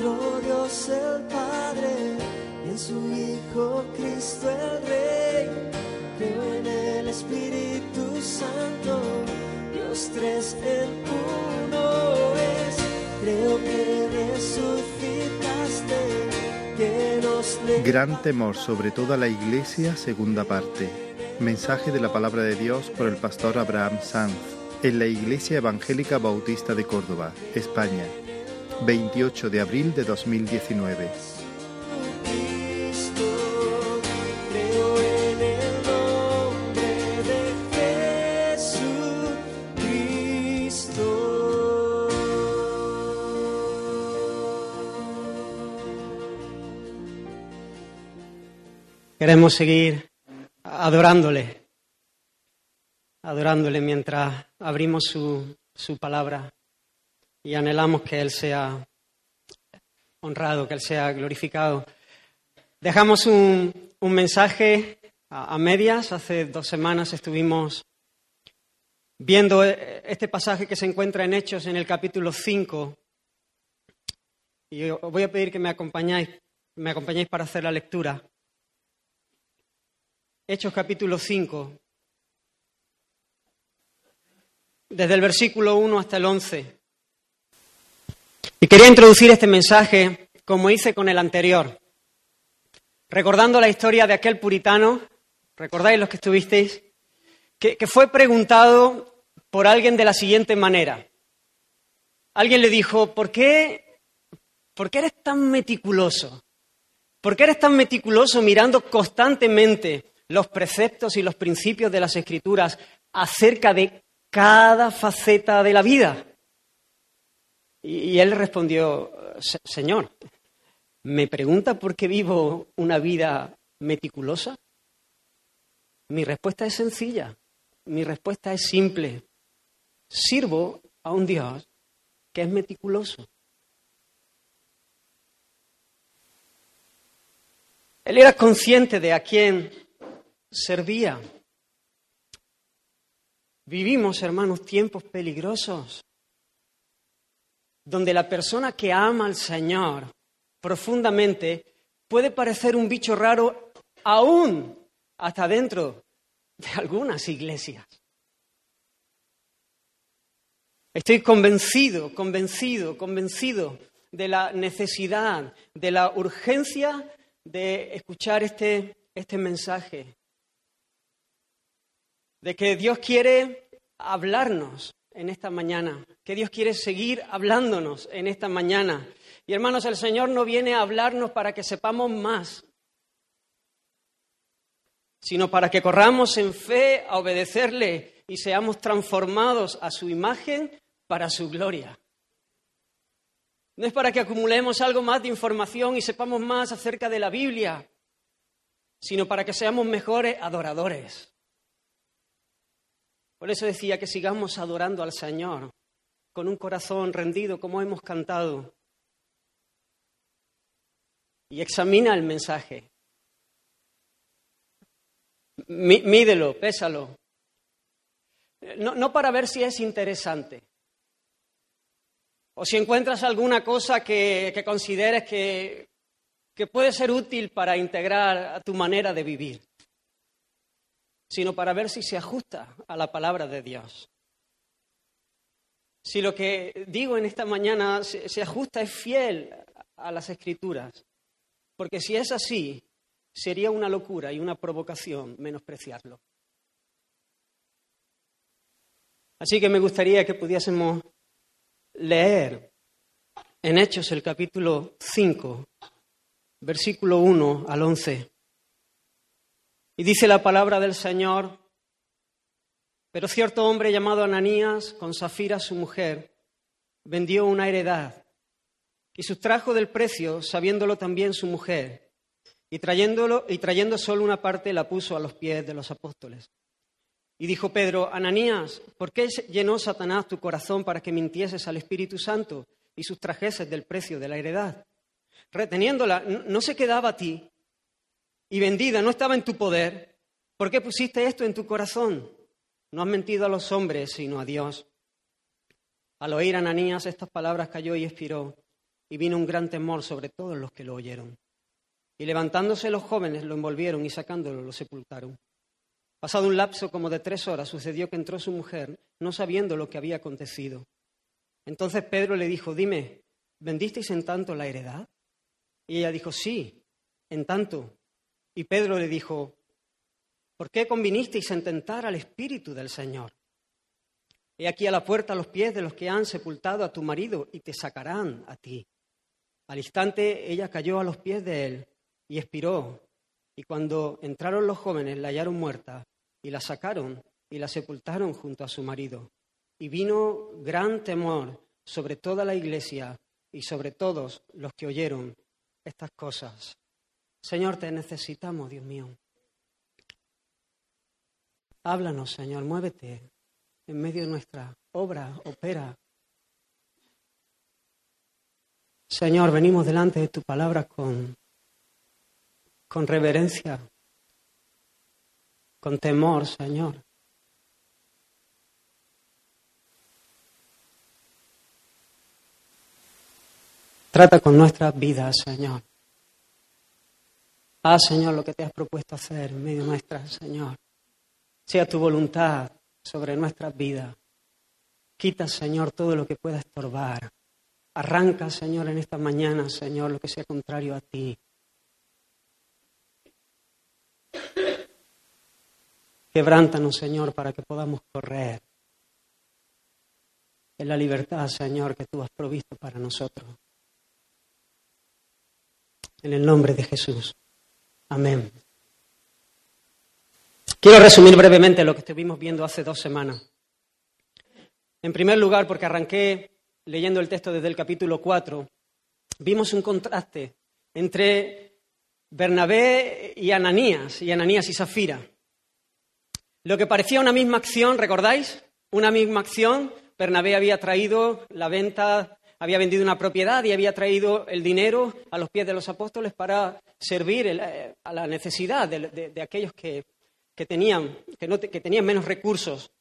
nuestro Dios el Padre y en su Hijo Cristo el Rey. Creo en el Espíritu Santo, Dios tres en uno es. Creo que resucitaste, que nos Gran temor sobre toda la iglesia, segunda parte. Mensaje de la palabra de Dios por el pastor Abraham Sanz en la Iglesia Evangélica Bautista de Córdoba, España, 28 de abril de 2019. Cristo, creo en el nombre de Jesucristo. Queremos seguir adorándole, adorándole mientras abrimos su, su palabra y anhelamos que Él sea honrado, que Él sea glorificado. Dejamos un, mensaje a, medias. Hace dos semanas estuvimos viendo eh, este pasaje que se encuentra en Hechos en el capítulo 5. Y os voy a pedir que me acompañáis, me acompañéis para hacer la lectura. Hechos capítulo 5, desde el versículo 1 hasta el 11. Y quería introducir este mensaje como hice con el anterior, recordando la historia de aquel puritano, recordáis los que estuvisteis, que, fue preguntado por alguien de la siguiente manera. Alguien le dijo, ¿por qué, ¿por qué eres tan meticuloso? ¿Por qué eres tan meticuloso mirando constantemente los preceptos y los principios de las escrituras acerca de cada faceta de la vida? Y, él respondió, Señor, ¿me pregunta por qué vivo una vida meticulosa? Mi respuesta es sencilla, mi respuesta es simple. Sirvo a un Dios que es meticuloso. Él era consciente de a quién servía. Vivimos, hermanos, tiempos peligrosos, donde la persona que ama al Señor profundamente puede parecer un bicho raro aún hasta dentro de algunas iglesias. Estoy convencido, convencido, convencido de la necesidad, de la urgencia de escuchar este, este mensaje, de que Dios quiere hablarnos en esta mañana, que Dios quiere seguir hablándonos en esta mañana. Y hermanos, el Señor no viene a hablarnos para que sepamos más, sino para que corramos en fe a obedecerle y seamos transformados a su imagen para su gloria. No es para que acumulemos algo más de información y sepamos más acerca de la Biblia, sino para que seamos mejores adoradores. Por eso decía que sigamos adorando al Señor con un corazón rendido como hemos cantado. Y examina el mensaje. Mídelo, pésalo. No, no para ver si es interesante. O si encuentras alguna cosa que, consideres que, que puede ser útil para integrar a tu manera de vivir sino para ver si se ajusta a la palabra de Dios. Si lo que digo en esta mañana se, ajusta, es fiel a las escrituras. Porque si es así, sería una locura y una provocación menospreciarlo. Así que me gustaría que pudiésemos leer en Hechos el capítulo 5, versículo 1 al 11. Y dice la palabra del Señor, pero cierto hombre llamado Ananías, con Zafira su mujer, vendió una heredad y sustrajo del precio, sabiéndolo también su mujer, y, trayéndolo, y trayendo solo una parte la puso a los pies de los apóstoles. Y dijo Pedro, Ananías, ¿por qué llenó Satanás tu corazón para que mintieses al Espíritu Santo y sustrajeses del precio de la heredad? Reteniéndola, no se quedaba a ti, y vendida no estaba en tu poder, ¿por qué pusiste esto en tu corazón? No has mentido a los hombres, sino a Dios. Al oír Ananías estas palabras cayó y expiró. y vino un gran temor sobre todos los que lo oyeron. Y levantándose los jóvenes lo envolvieron y sacándolo lo sepultaron. Pasado un lapso como de tres horas sucedió que entró su mujer, no sabiendo lo que había acontecido. Entonces Pedro le dijo, dime, ¿vendisteis en tanto la heredad? Y ella dijo, sí, en tanto. Y Pedro le dijo, ¿por qué convinisteis en tentar al Espíritu del Señor? He aquí a la puerta los pies de los que han sepultado a tu marido y te sacarán a ti. Al instante ella cayó a los pies de él y expiró. Y cuando entraron los jóvenes la hallaron muerta y la sacaron y la sepultaron junto a su marido. Y vino gran temor sobre toda la iglesia y sobre todos los que oyeron estas cosas. Señor, te necesitamos, Dios mío. Háblanos, Señor, muévete en medio de nuestra obra, opera. Señor, venimos delante de tu palabra con, con reverencia, con temor, Señor. Trata con nuestras vidas, Señor. Haz, Señor, lo que te has propuesto hacer en medio nuestra, Señor. Sea tu voluntad sobre nuestras vidas. Quita, Señor, todo lo que pueda estorbar. Arranca, Señor, en esta mañana, Señor, lo que sea contrario a ti. Quebrántanos, Señor, para que podamos correr en la libertad, Señor, que tú has provisto para nosotros. En el nombre de Jesús. Amén. Quiero resumir brevemente lo que estuvimos viendo hace dos semanas. En primer lugar, porque arranqué leyendo el texto desde el capítulo 4, vimos un contraste entre Bernabé y Ananías, y Ananías y Zafira. Lo que parecía una misma acción, ¿recordáis? Una misma acción. Bernabé había traído la venta, había vendido una propiedad y había traído el dinero a los pies de los apóstoles para servir eh, a la necesidad de, aquellos que, tenían, que tenían menos recursos.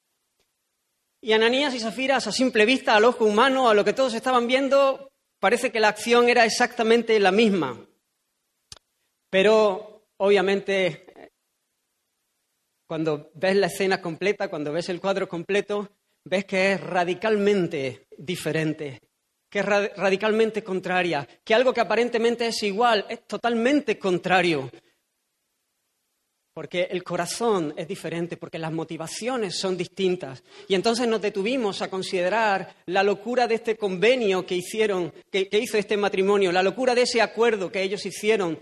Y Ananías y Zafira, a simple vista, al ojo humano, a lo que todos estaban viendo, parece que la acción era exactamente la misma. Pero, obviamente, cuando ves la escena completa, cuando ves el cuadro completo, ves que es radicalmente diferente, que es radicalmente contraria, que algo que aparentemente es igual es totalmente contrario porque el corazón es diferente, porque las motivaciones son distintas. Y entonces nos detuvimos a considerar la locura de este convenio que hicieron, que, hizo este matrimonio, la locura de ese acuerdo que ellos hicieron,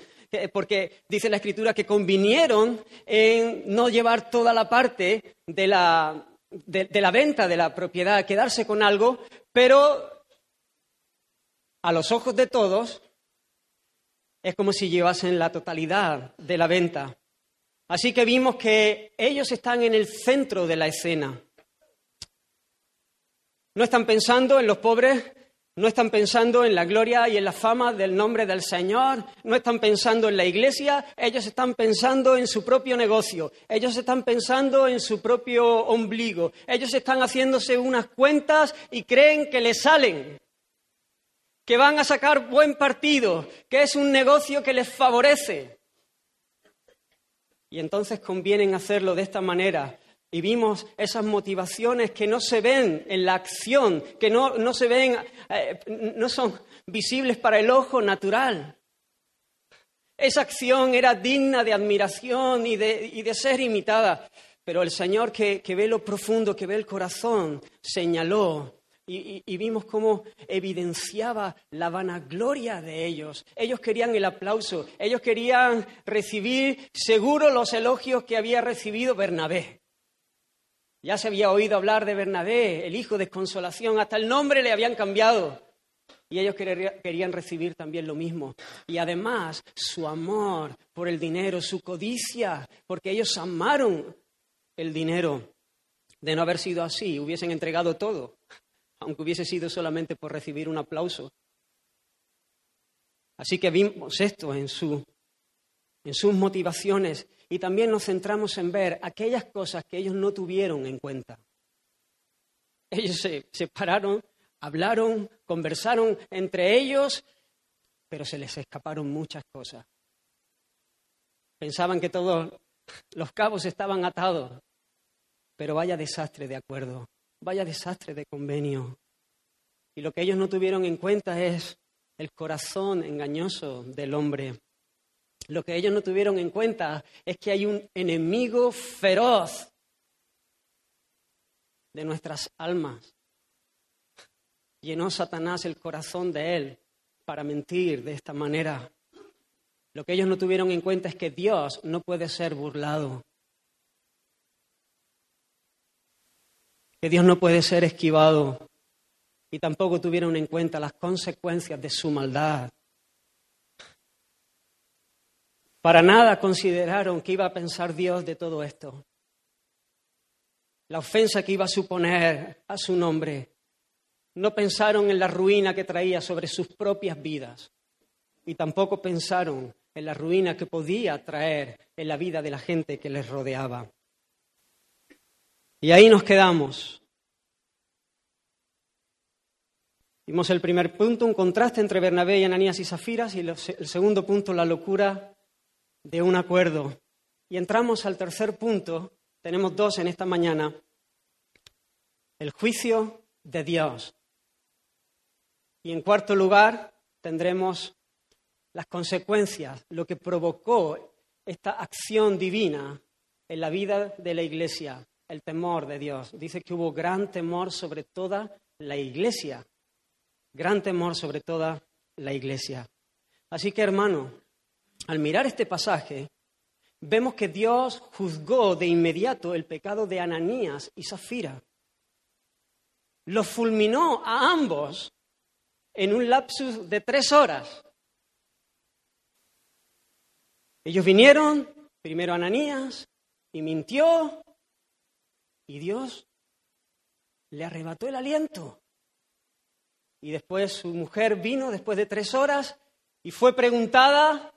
porque dice la escritura que convinieron en no llevar toda la parte de la, de la venta de la propiedad, quedarse con algo, pero a los ojos de todos es como si llevasen la totalidad de la venta. Así que vimos que ellos están en el centro de la escena. No están pensando en los pobres, no están pensando en la gloria y en la fama del nombre del Señor, no están pensando en la iglesia, ellos están pensando en su propio negocio, ellos están pensando en su propio ombligo, ellos están haciéndose unas cuentas y creen que les salen, que van a sacar buen partido, que es un negocio que les favorece. Y entonces conviene hacerlo de esta manera. Y vimos esas motivaciones que no se ven en la acción, que no, se ven, eh, no son visibles para el ojo natural. Esa acción era digna de admiración y de, ser imitada, pero el Señor que, que ve lo profundo, que ve el corazón, señaló y, vimos cómo evidenciaba la vanagloria de ellos. Ellos querían el aplauso, ellos querían recibir seguro los elogios que había recibido Bernabé. Ya se había oído hablar de Bernabé, el hijo de consolación, hasta el nombre le habían cambiado. Y ellos querían recibir también lo mismo. Y además su amor por el dinero, su codicia, porque ellos amaron el dinero. De no haber sido así, hubiesen entregado todo aunque hubiese sido solamente por recibir un aplauso. Así que vimos esto en, su, en sus motivaciones y también nos centramos en ver aquellas cosas que ellos no tuvieron en cuenta. Ellos se separaron, hablaron, conversaron entre ellos pero se les escaparon muchas cosas. Pensaban que todos los cabos estaban atados, pero vaya desastre de acuerdo, vaya desastre de convenio. Y lo que ellos no tuvieron en cuenta es el corazón engañoso del hombre. Lo que ellos no tuvieron en cuenta es que hay un enemigo feroz de nuestras almas. Llenó Satanás el corazón de él para mentir de esta manera. Lo que ellos no tuvieron en cuenta es que Dios no puede ser burlado. Que Dios no puede ser esquivado. Y tampoco tuvieron en cuenta las consecuencias de su maldad. Para nada consideraron que iba a pensar Dios de todo esto. La ofensa que iba a suponer a su nombre. No pensaron en la ruina que traía sobre sus propias vidas. Y tampoco pensaron en la ruina que podía traer en la vida de la gente que les rodeaba. Y ahí nos quedamos. Vimos el primer punto, un contraste entre Bernabé y Ananías y Zafiras, y el segundo punto, la locura de un acuerdo. Y entramos al tercer punto, tenemos dos en esta mañana, el juicio de Dios. Y en cuarto lugar, tendremos las consecuencias, lo que provocó esta acción divina en la vida de la iglesia, el temor de Dios. Dice que hubo gran temor sobre toda la iglesia, gran temor sobre toda la iglesia. Así que hermano, al mirar este pasaje, vemos que Dios juzgó de inmediato el pecado de Ananías y Zafira. Los fulminó a ambos en un lapsus de tres horas. Ellos vinieron, primero Ananías, y mintió, y Dios le arrebató el aliento. Y después su mujer vino después de tres horas y fue preguntada,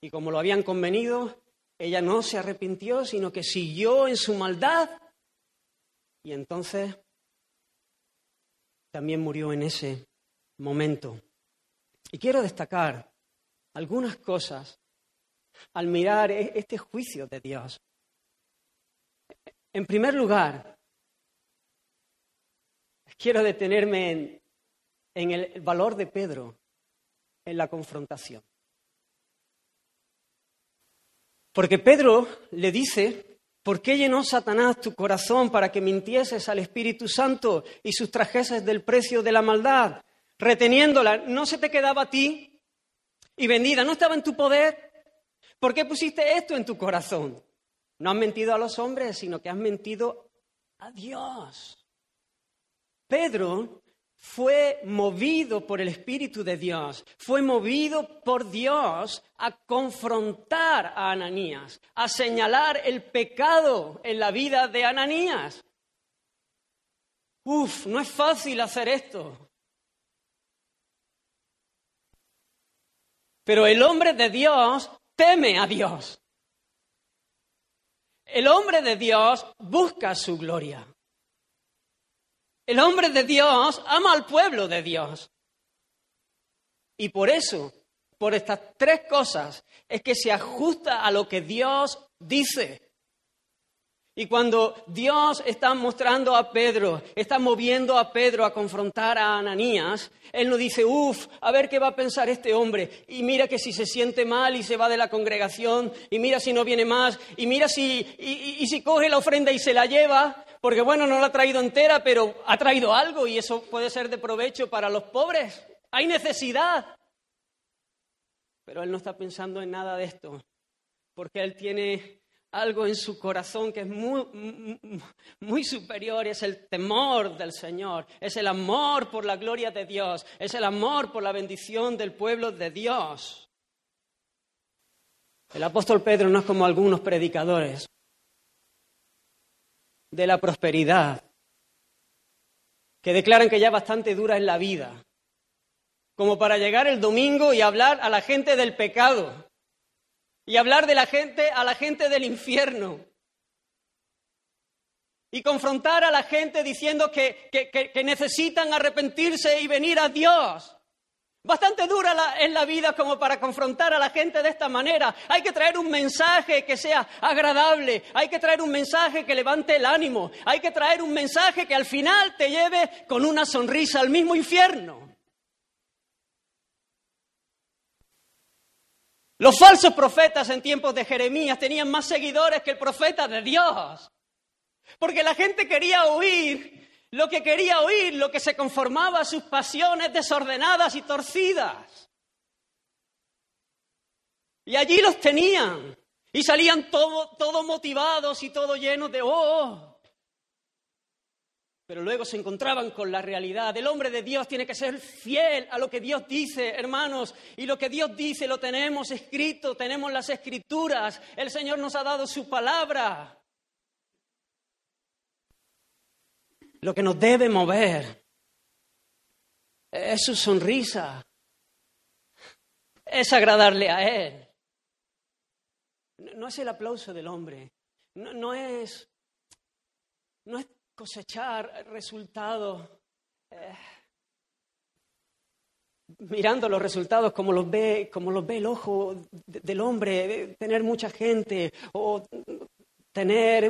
y como lo habían convenido, ella no se arrepintió, sino que siguió en su maldad. Y entonces también murió en ese momento. Y quiero destacar algunas cosas al mirar e-, este juicio de Dios. En primer lugar, quiero detenerme en, el valor de Pedro en la confrontación. Porque Pedro le dice, ¿por qué llenó Satanás tu corazón para que mintieses al Espíritu Santo y sustrajeses del precio de la maldad? Reteniéndola, ¿no se te quedaba a ti? Y vendida, ¿no estaba en tu poder? ¿Por qué pusiste esto en tu corazón? No has mentido a los hombres, sino que has mentido a Dios. Pedro fue movido por el Espíritu de Dios, fue movido por Dios a confrontar a Ananías, a señalar el pecado en la vida de Ananías. Uf, no es fácil hacer esto. Pero el hombre de Dios teme a Dios. El hombre de Dios busca su gloria. El hombre de Dios ama al pueblo de Dios. Y por eso, por estas tres cosas, es que se ajusta a lo que Dios dice. Y cuando Dios está mostrando a Pedro, está moviendo a Pedro a confrontar a Ananías, él no dice, uff, a ver qué va a pensar este hombre. Y mira que si se siente mal y se va de la congregación, y mira si no viene más, y mira si, y, si coge la ofrenda y se la lleva, porque bueno, no la ha traído entera, pero ha traído algo y eso puede ser de provecho para los pobres. Hay necesidad. Pero él no está pensando en nada de esto, porque él tiene algo en su corazón que es muy, muy superior, es el temor del Señor, es el amor por la gloria de Dios, es el amor por la bendición del pueblo de Dios. El apóstol Pedro no es como algunos predicadores de la prosperidad, que declaran que ya bastante dura es la vida, como para llegar el domingo y hablar a la gente del pecado, y hablar de la gente a la gente del infierno. Y confrontar a la gente diciendo que, necesitan arrepentirse y venir a Dios. Bastante dura la, es la vida como para confrontar a la gente de esta manera. Hay que traer un mensaje que sea agradable, hay que traer un mensaje que levante el ánimo, hay que traer un mensaje que al final te lleve con una sonrisa al mismo infierno. Los falsos profetas en tiempos de Jeremías tenían más seguidores que el profeta de Dios. Porque la gente quería oír lo que quería oír, lo que se conformaba a sus pasiones desordenadas y torcidas. Y allí los tenían. Y salían todos todo motivados y todo llenos de, oh, oh, pero luego se encontraban con la realidad. El hombre de Dios tiene que ser fiel a lo que Dios dice, hermanos. Y lo que Dios dice lo tenemos escrito, tenemos las escrituras. El Señor nos ha dado su palabra. Lo que nos debe mover es su sonrisa, es agradarle a Él. No es el aplauso del hombre, no, es, no es cosechar resultados. Eh, mirando los resultados como los ve, como los ve el ojo del hombre, tener mucha gente o tener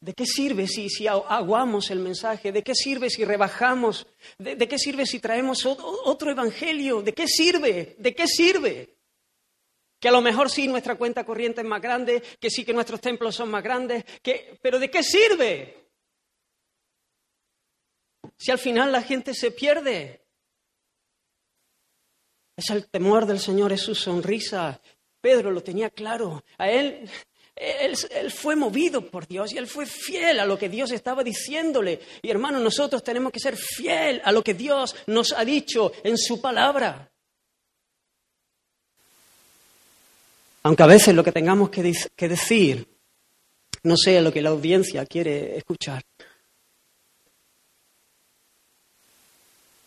¿De qué sirve si, si, aguamos el mensaje? ¿De qué sirve si rebajamos? ¿De, ¿De, qué sirve si traemos otro evangelio? ¿De qué sirve? ¿De qué sirve? Que a lo mejor sí nuestra cuenta corriente es más grande, que sí que nuestros templos son más grandes, que... pero ¿de qué sirve? Si al final la gente se pierde. Es el temor del Señor, es su sonrisa. Pedro lo tenía claro. A él, él, él, fue movido por Dios y él fue fiel a lo que Dios estaba diciéndole. Y hermano, nosotros tenemos que ser fiel a lo que Dios nos ha dicho en su palabra. Aunque a veces lo que tengamos que, decir no sea lo que la audiencia quiere escuchar.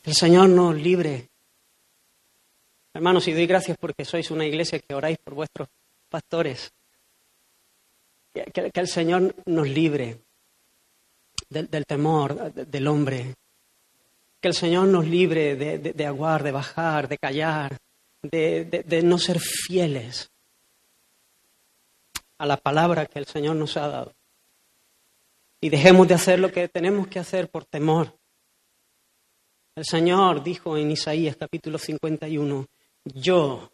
El Señor nos libre. Hermanos, y doy gracias porque sois una iglesia que oráis por vuestros pastores. Que, el Señor nos libre del, temor del hombre. Que el Señor nos libre de, aguar, de bajar, de callar, de no ser fieles a la palabra que el Señor nos ha dado. Y dejemos de hacer lo que tenemos que hacer por temor. El Señor dijo en Isaías capítulo 51, yo,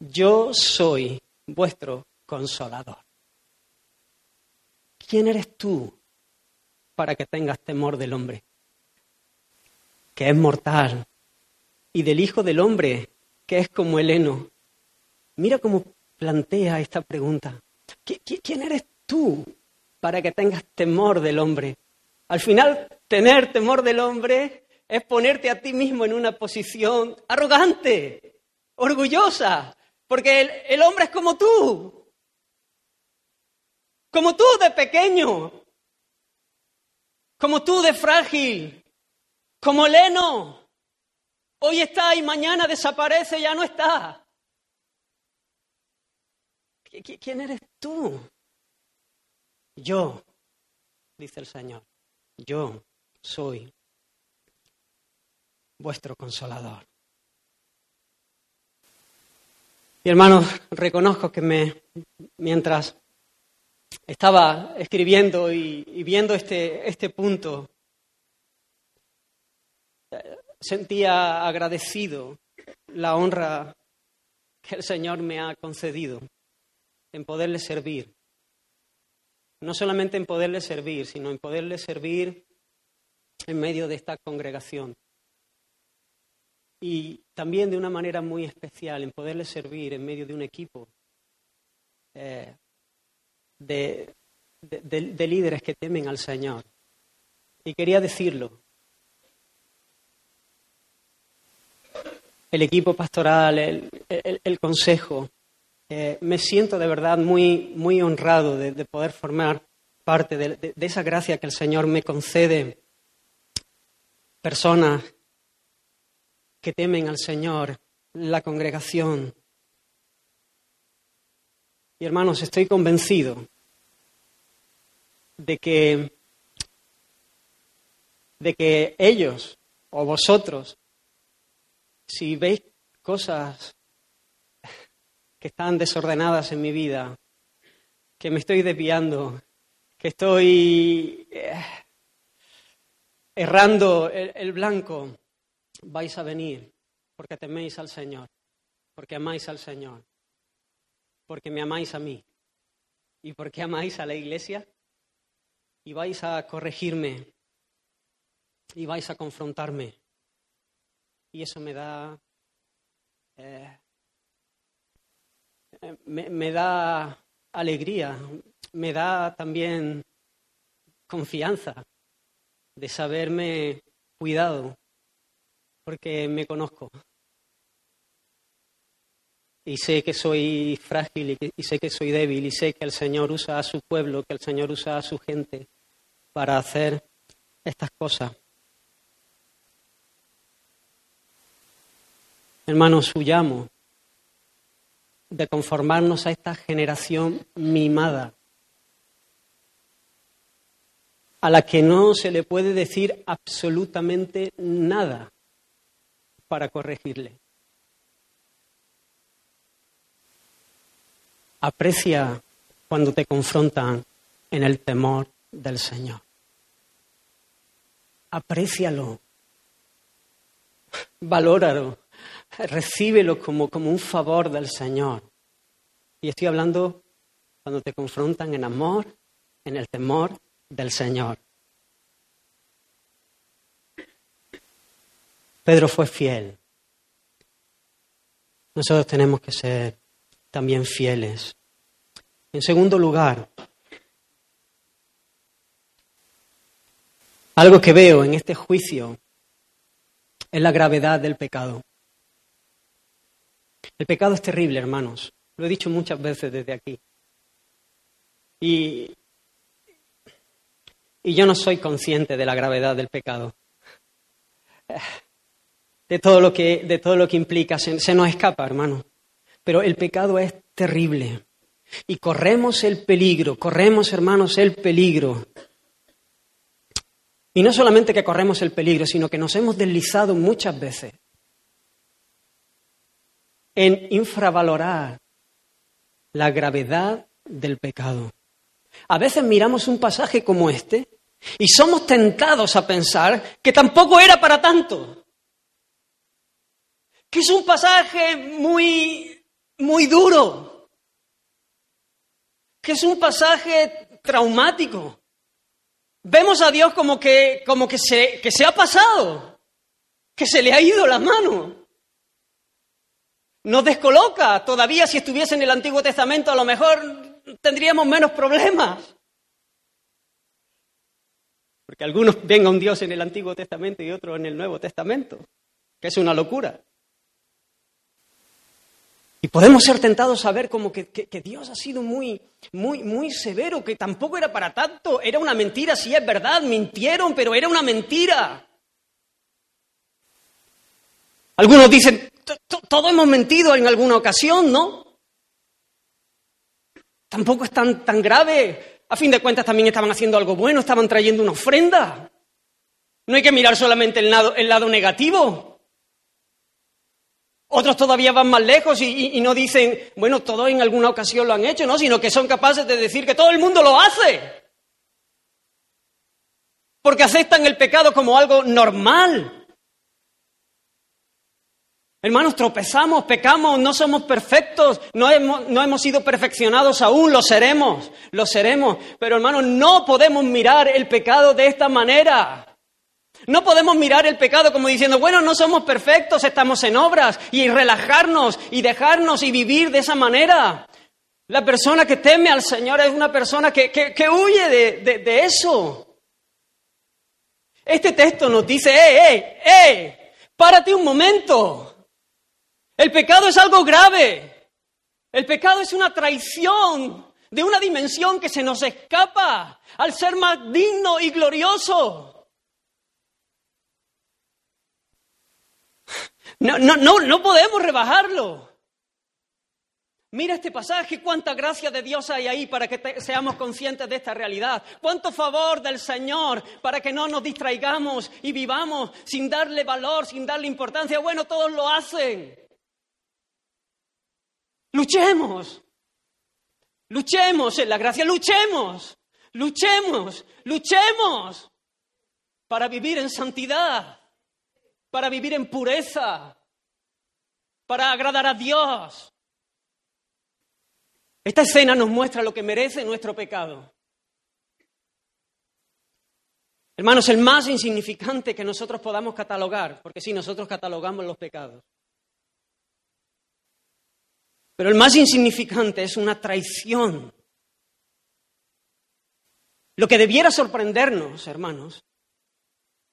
yo soy vuestro consolador. ¿Quién eres tú para que tengas temor del hombre? Que es mortal. Y del Hijo del Hombre, que es como el heno. Mira cómo plantea esta pregunta. ¿Quién eres tú para que tengas temor del hombre? Al final, tener temor del hombre es ponerte a ti mismo en una posición arrogante, orgullosa, porque el, hombre es como tú, como tú de pequeño, como tú de frágil, como Leno. Hoy está y mañana desaparece, ya no está. ¿Quién eres tú? Yo, dice el Señor, yo soy vuestro consolador. Y hermanos, reconozco que me, mientras estaba escribiendo y, viendo este, este punto, sentía agradecido la honra que el Señor me ha concedido en poderle servir. No solamente en poderle servir, sino en poderle servir en medio de esta congregación. Y también de una manera muy especial, en poderle servir en medio de un equipo eh, de, de, líderes que temen al Señor. Y quería decirlo. El equipo pastoral, el consejo, eh, me siento de verdad muy, muy honrado de, poder formar parte de, esa gracia que el Señor me concede. Personas que temen al Señor, la congregación. Y hermanos, estoy convencido de que, de que ellos o vosotros si veis cosas que están desordenadas en mi vida, que me estoy desviando, que estoy eh, errando el, blanco, vais a venir porque teméis al Señor, porque amáis al Señor, porque me amáis a mí y porque amáis a la iglesia y vais a corregirme y vais a confrontarme. Y eso me da, eh, me, da alegría, me da también confianza de saberme cuidado, porque me conozco. Y sé que soy frágil y, y sé que soy débil y sé que el Señor usa a su pueblo, que el Señor usa a su gente para hacer estas cosas. Hermanos, huyamos de conformarnos a esta generación mimada, a la que no se le puede decir absolutamente nada para corregirle. Aprecia cuando te confrontan en el temor del Señor. Aprécialo. Valóralo. Recíbelo como, como un favor del Señor. Y estoy hablando cuando te confrontan en amor, en el temor del Señor. Pedro fue fiel. Nosotros tenemos que ser también fieles. En segundo lugar, algo que veo en este juicio es la gravedad del pecado. El pecado es terrible, hermanos. Lo he dicho muchas veces desde aquí. Y, y yo no soy consciente de la gravedad del pecado. De todo lo que, de todo lo que implica. Se, se nos escapa, hermano. Pero el pecado es terrible. Y corremos el peligro, corremos, hermanos, el peligro. Y no solamente que corremos el peligro, sino que nos hemos deslizado muchas veces en infravalorar la gravedad del pecado. A veces miramos un pasaje como este y somos tentados a pensar que tampoco era para tanto. Que es un pasaje muy, muy duro. Que es un pasaje traumático. Vemos a Dios como que, como que se, que se ha pasado, que se le ha ido la mano. Nos descoloca. Todavía si estuviese en el Antiguo Testamento a lo mejor tendríamos menos problemas. Porque algunos ven a un Dios en el Antiguo Testamento y otros en el Nuevo Testamento, que es una locura. Y podemos ser tentados a ver como que, que- Dios ha sido muy, muy, muy severo, que tampoco era para tanto, era una mentira, sí es verdad, mintieron, pero era una mentira. Algunos dicen, "To- to- todos hemos mentido en alguna ocasión, ¿no? Tampoco es tan, tan grave. A fin de cuentas también estaban haciendo algo bueno, estaban trayendo una ofrenda. No hay que mirar solamente el lado, el lado negativo. Otros todavía van más lejos y, y- y no dicen, bueno, todos en alguna ocasión lo han hecho, ¿no? Sino que son capaces de decir que todo el mundo lo hace. Porque aceptan el pecado como algo normal. Hermanos, tropezamos, pecamos, no somos perfectos, no hemos, sido perfeccionados aún, lo seremos, lo seremos. Pero hermanos, no podemos mirar el pecado de esta manera. No podemos mirar el pecado como diciendo, bueno, no somos perfectos, estamos en obras, y relajarnos y dejarnos y vivir de esa manera. La persona que teme al Señor es una persona que, que- que huye de, de- de eso. Este texto nos dice, ¡eh, eh, eh! Párate un momento. El pecado es algo grave. El pecado es una traición de una dimensión que se nos escapa al ser más digno y glorioso. No, no, no, no podemos rebajarlo. Mira este pasaje, cuánta gracia de Dios hay ahí para que seamos conscientes de esta realidad. Cuánto favor del Señor para que no nos distraigamos y vivamos sin darle valor, sin darle importancia. Bueno, todos lo hacen. Luchemos. Luchemos en la gracia, luchemos. Luchemos, luchemos para vivir en santidad, para vivir en pureza, para agradar a Dios. Esta escena nos muestra lo que merece nuestro pecado. Hermanos, el más insignificante que nosotros podamos catalogar, porque sí, nosotros catalogamos los pecados. Pero el más insignificante es una traición. Lo que debiera sorprendernos, hermanos,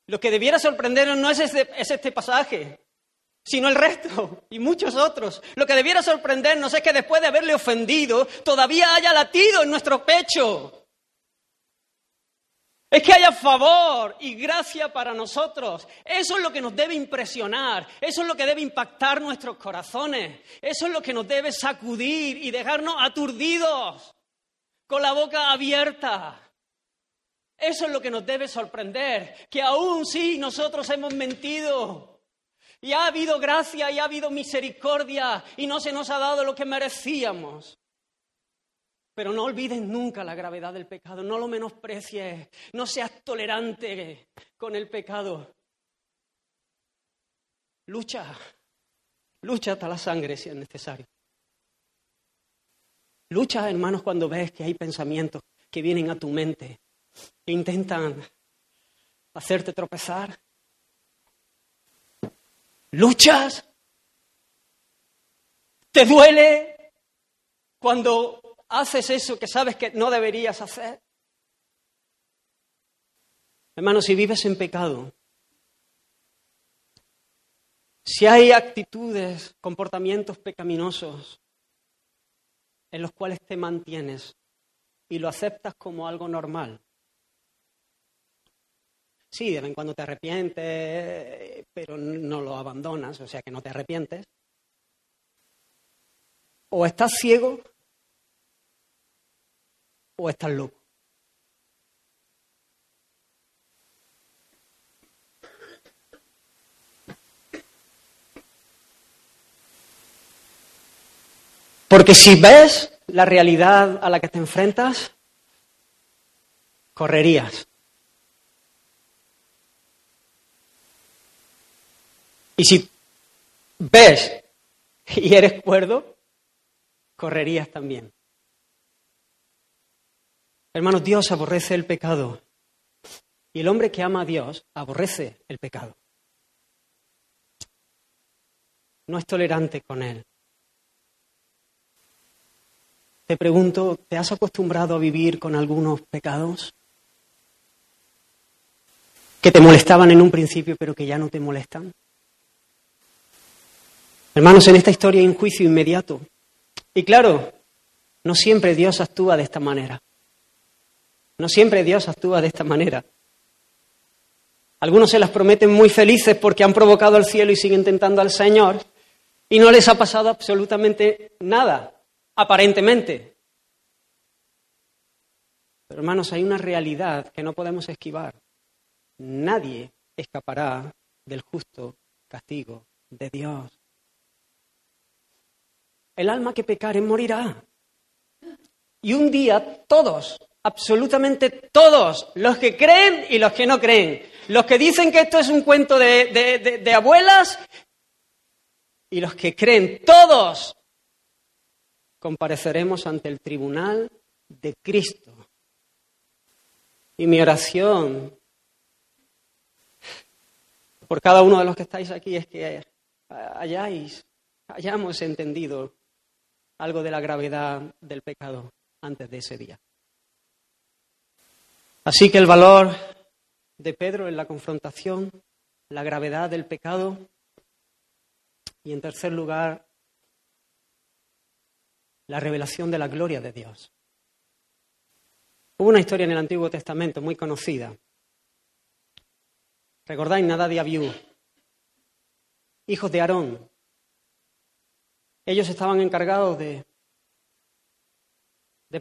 lo que debiera sorprendernos no es este, es este pasaje, sino el resto y muchos otros. Lo que debiera sorprendernos es que después de haberle ofendido, todavía haya latido en nuestro pecho. Es que haya favor y gracia para nosotros. Eso es lo que nos debe impresionar, eso es lo que debe impactar nuestros corazones, eso es lo que nos debe sacudir y dejarnos aturdidos, con la boca abierta. Eso es lo que nos debe sorprender, que aún sí nosotros hemos mentido. Y ha habido gracia y ha habido misericordia y no se nos ha dado lo que merecíamos. Pero no olvides nunca la gravedad del pecado, no lo menosprecies, no seas tolerante con el pecado. Lucha, lucha hasta la sangre si es necesario. Lucha, hermanos, cuando ves que hay pensamientos que vienen a tu mente, que intentan hacerte tropezar. Luchas. ¿Te duele cuando haces eso que sabes que no deberías hacer? Hermano, si vives en pecado, si hay actitudes, comportamientos pecaminosos en los cuales te mantienes y lo aceptas como algo normal, sí, de vez en cuando te arrepientes, pero no lo abandonas, o sea que no te arrepientes, o estás ciego o estás loco. Porque si ves la realidad a la que te enfrentas, correrías. Y si ves y eres cuerdo, correrías también. Hermanos, Dios aborrece el pecado. Y el hombre que ama a Dios aborrece el pecado. No es tolerante con él. Te pregunto, ¿te has acostumbrado a vivir con algunos pecados? Que te molestaban en un principio, pero que ya no te molestan. Hermanos, en esta historia hay un juicio inmediato. Y claro, no siempre Dios actúa de esta manera. No siempre Dios actúa de esta manera. Algunos se las prometen muy felices porque han provocado al cielo y siguen tentando al Señor y no les ha pasado absolutamente nada, aparentemente. Pero hermanos, hay una realidad que no podemos esquivar. Nadie escapará del justo castigo de Dios. El alma que pecare morirá. Y un día todos, absolutamente todos, los que creen y los que no creen, los que dicen que esto es un cuento de, de, abuelas y los que creen, todos compareceremos ante el tribunal de Cristo. Y mi oración por cada uno de los que estáis aquí es que hayáis, hayamos entendido algo de la gravedad del pecado antes de ese día. Así que el valor de Pedro en la confrontación, la gravedad del pecado y en tercer lugar, la revelación de la gloria de Dios. Hubo una historia en el Antiguo Testamento muy conocida. ¿Recordáis Nadab y Abiú? Hijos de Aarón. Ellos estaban encargados de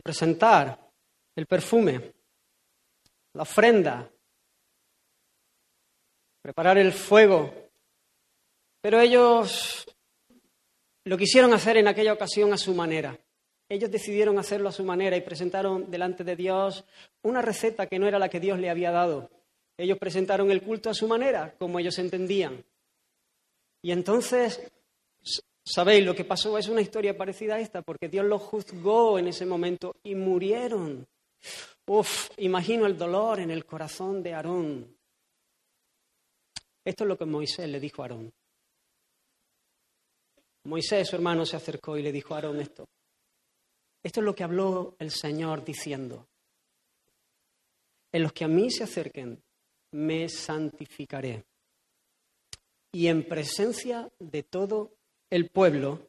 presentar el perfume, la ofrenda, preparar el fuego. Pero ellos lo quisieron hacer en aquella ocasión a su manera. Ellos decidieron hacerlo a su manera y presentaron delante de Dios una receta que no era la que Dios le había dado. Ellos presentaron el culto a su manera, como ellos entendían. Y entonces, sabéis, lo que pasó es una historia parecida a esta, porque Dios los juzgó en ese momento y murieron. Uf, imagino el dolor en el corazón de Aarón. Esto es lo que Moisés le dijo a Aarón. Moisés, su hermano, se acercó y le dijo a Aarón esto. Esto es lo que habló el Señor diciendo. En los que a mí se acerquen, me santificaré. Y en presencia de todo el pueblo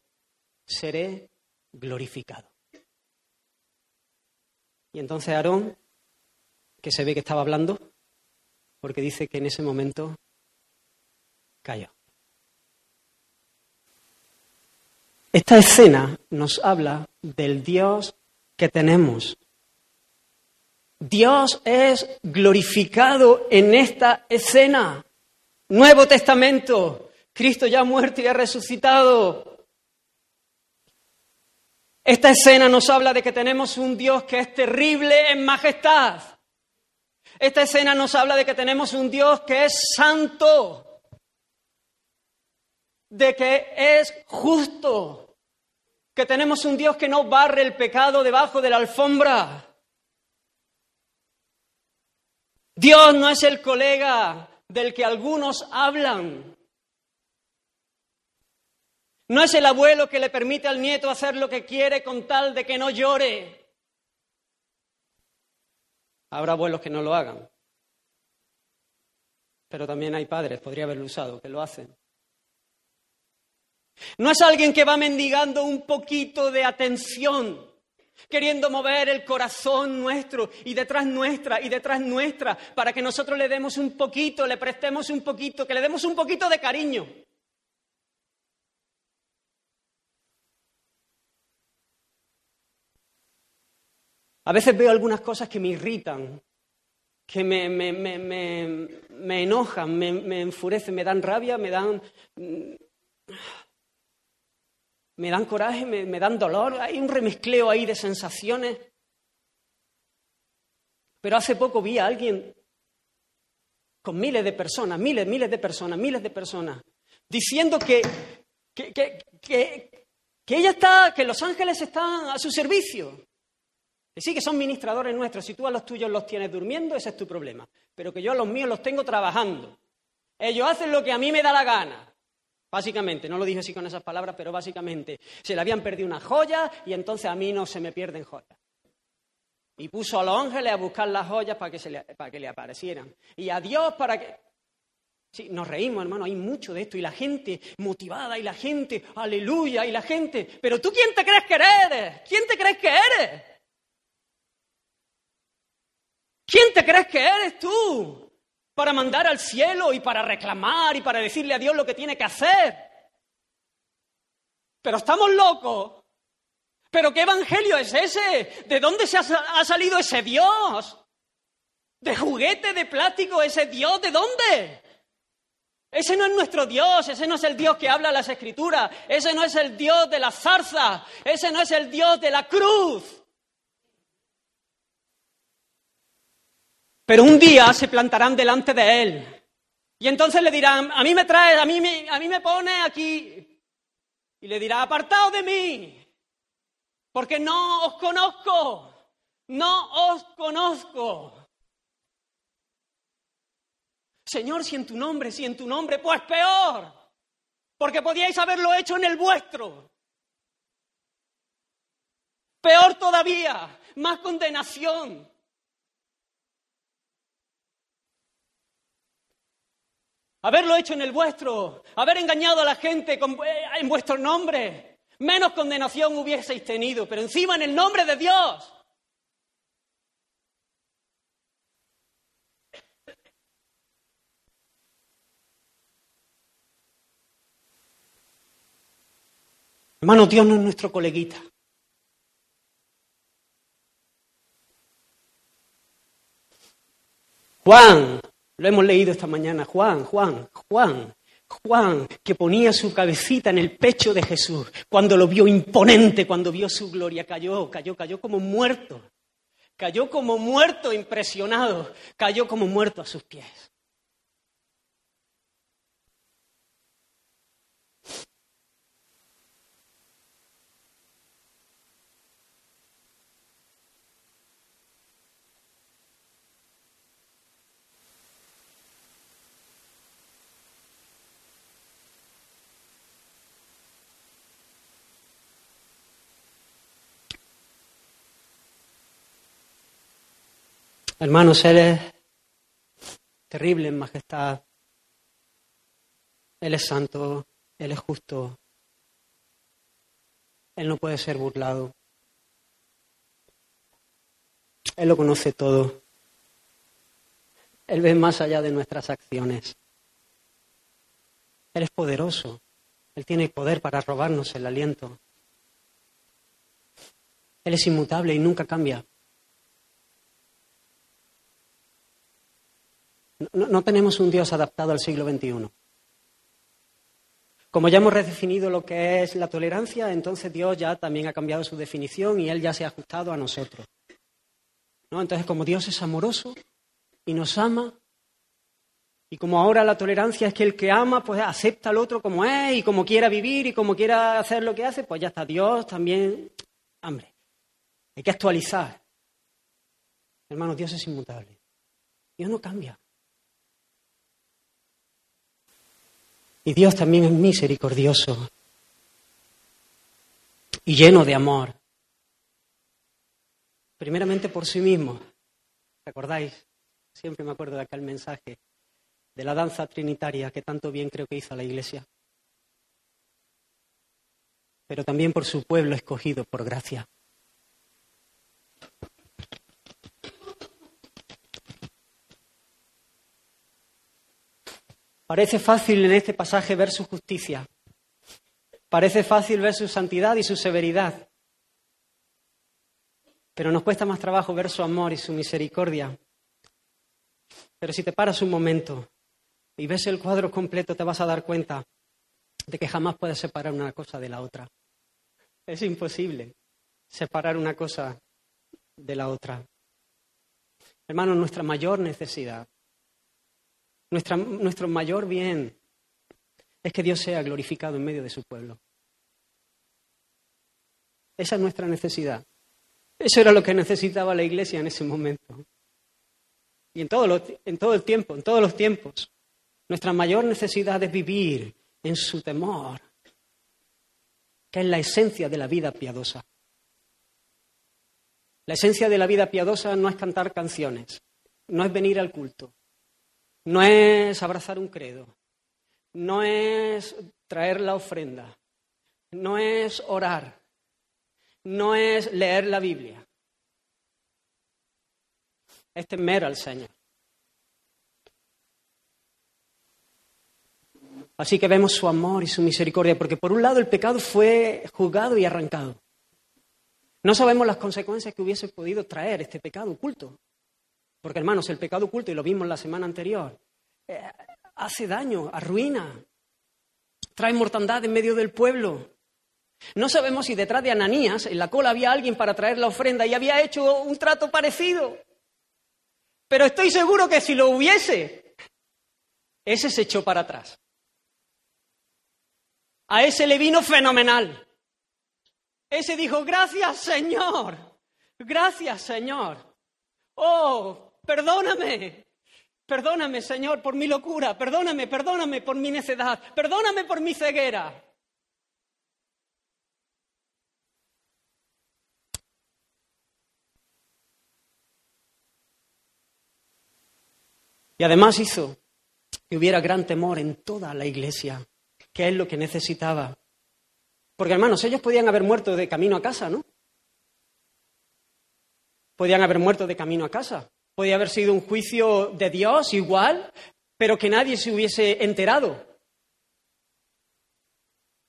seré glorificado. Y entonces Aarón, que se ve que estaba hablando, porque dice que en ese momento cayó. Esta escena nos habla del Dios que tenemos. Dios es glorificado en esta escena. Nuevo Testamento. Cristo ya ha muerto y ha resucitado. Esta escena nos habla de que tenemos un Dios que es terrible en majestad. Esta escena nos habla de que tenemos un Dios que es santo de que es justo, que tenemos un Dios que no barre el pecado debajo de la alfombra. Dios no es el colega del que algunos hablan. No es el abuelo que le permite al nieto hacer lo que quiere con tal de que no llore. Habrá abuelos que no lo hagan. Pero también hay padres, podría haberlo usado, que lo hacen. No es alguien que va mendigando un poquito de atención, queriendo mover el corazón nuestro y detrás nuestra y detrás nuestra, para que nosotros le demos un poquito, le prestemos un poquito, que le demos un poquito de cariño. A veces veo algunas cosas que me irritan, que me, enojan, me, enfurecen, me dan rabia, me dan me dan coraje, me, dan dolor, hay un remezcleo ahí de sensaciones. Pero hace poco vi a alguien con miles de personas, miles, miles de personas, miles de personas, diciendo que, que, que, que, ella está, que los ángeles están a su servicio. Que sí, que son ministradores nuestros. Si tú a los tuyos los tienes durmiendo, ese es tu problema. Pero que yo a los míos los tengo trabajando. Ellos hacen lo que a mí me da la gana. Básicamente, no lo dije así con esas palabras, pero básicamente se le habían perdido una joya y entonces a mí no se me pierden joyas. Y puso a los ángeles a buscar las joyas para que, se le, para que le aparecieran. Y a Dios para que... Sí, nos reímos, hermano, hay mucho de esto. Y la gente motivada, y la gente, aleluya, y la gente... Pero tú, ¿quién te crees que eres? ¿Quién te crees que eres? ¿Quién te crees que eres tú? para mandar al cielo y para reclamar y para decirle a Dios lo que tiene que hacer. Pero estamos locos. ¿Pero qué evangelio es ese? ¿De dónde se ha, salido ese Dios? ¿De juguete, de plástico, ese Dios? ¿De dónde? Ese no es nuestro Dios, ese no es el Dios que habla las escrituras, ese no es el Dios de la zarza, ese no es el Dios de la cruz. Pero un día se plantarán delante de él. Y entonces le dirán, a mí me trae, a mí me, a mí me pone aquí. Y le dirá, apartado de mí, porque no os conozco, no os conozco. Señor, si en tu nombre, si en tu nombre, pues peor, porque podíais haberlo hecho en el vuestro. Peor todavía, más condenación. haberlo hecho en el vuestro, haber engañado a la gente eh, en vuestro nombre, menos condenación hubieseis tenido, pero encima en el nombre de Dios. Hermano, Dios no es nuestro coleguita. Juan lo hemos leído esta mañana, Juan, Juan, Juan, Juan, que ponía su cabecita en el pecho de Jesús, cuando lo vio imponente, cuando vio su gloria, cayó, cayó, cayó como muerto, cayó como muerto, impresionado, cayó como muerto a sus pies. Hermanos, Él es terrible en majestad. Él es santo, Él es justo. Él no puede ser burlado. Él lo conoce todo. Él ve más allá de nuestras acciones. Él es poderoso. Él tiene poder para robarnos el aliento. Él es inmutable y nunca cambia. No, tenemos un Dios adaptado al siglo XXI. Como ya hemos redefinido lo que es la tolerancia, entonces Dios ya también ha cambiado su definición y Él ya se ha ajustado a nosotros. ¿No? Entonces, como Dios es amoroso y nos ama, y como ahora la tolerancia es que el que ama, pues acepta al otro como es y como quiera vivir y como quiera hacer lo que hace, pues ya está. Dios también, hambre. Hay que actualizar. Hermanos, Dios es inmutable. Dios no cambia. Y Dios también es misericordioso y lleno de amor. Primeramente por sí mismo. ¿Recordáis? Siempre me acuerdo de aquel mensaje de la danza trinitaria que tanto bien creo que hizo la Iglesia. Pero también por su pueblo escogido por gracia. Parece fácil en este pasaje ver su justicia. Parece fácil ver su santidad y su severidad. Pero nos cuesta más trabajo ver su amor y su misericordia. Pero si te paras un momento y ves el cuadro completo, te vas a dar cuenta de que jamás puedes separar una cosa de la otra. Es imposible separar una cosa de la otra. Hermanos, nuestra mayor necesidad nuestro mayor bien es que Dios sea glorificado en medio de su pueblo. Esa es nuestra necesidad. Eso era lo que necesitaba la iglesia en ese momento. Y en todo, en todo el tiempo, en todos los tiempos. Nuestra mayor necesidad es vivir en su temor, que es la esencia de la vida piadosa. La esencia de la vida piadosa no es cantar canciones, no es venir al culto, no es abrazar un credo, no es traer la ofrenda, no es orar, no es leer la Biblia. Es temer al Señor. Así que vemos su amor y su misericordia, porque por un lado el pecado fue juzgado y arrancado. No sabemos las consecuencias que hubiese podido traer este pecado oculto. Porque, hermanos, el pecado oculto, y lo vimos la semana anterior, eh, hace daño, arruina, trae mortandad en medio del pueblo. No sabemos si detrás de Ananías en la cola había alguien para traer la ofrenda y había hecho un trato parecido. Pero estoy seguro que si lo hubiese, ese se echó para atrás. A ese le vino fenomenal. Ese dijo, gracias Señor, gracias Señor. Oh, perdóname. Perdóname, Señor, por mi locura. Perdóname, perdóname por mi necedad. Perdóname por mi ceguera. Y además hizo que hubiera gran temor en toda la iglesia, que es lo que necesitaba. Porque hermanos, ellos podían haber muerto de camino a casa, ¿no? Podían haber muerto de camino a casa. Podía haber sido un juicio de Dios igual, pero que nadie se hubiese enterado.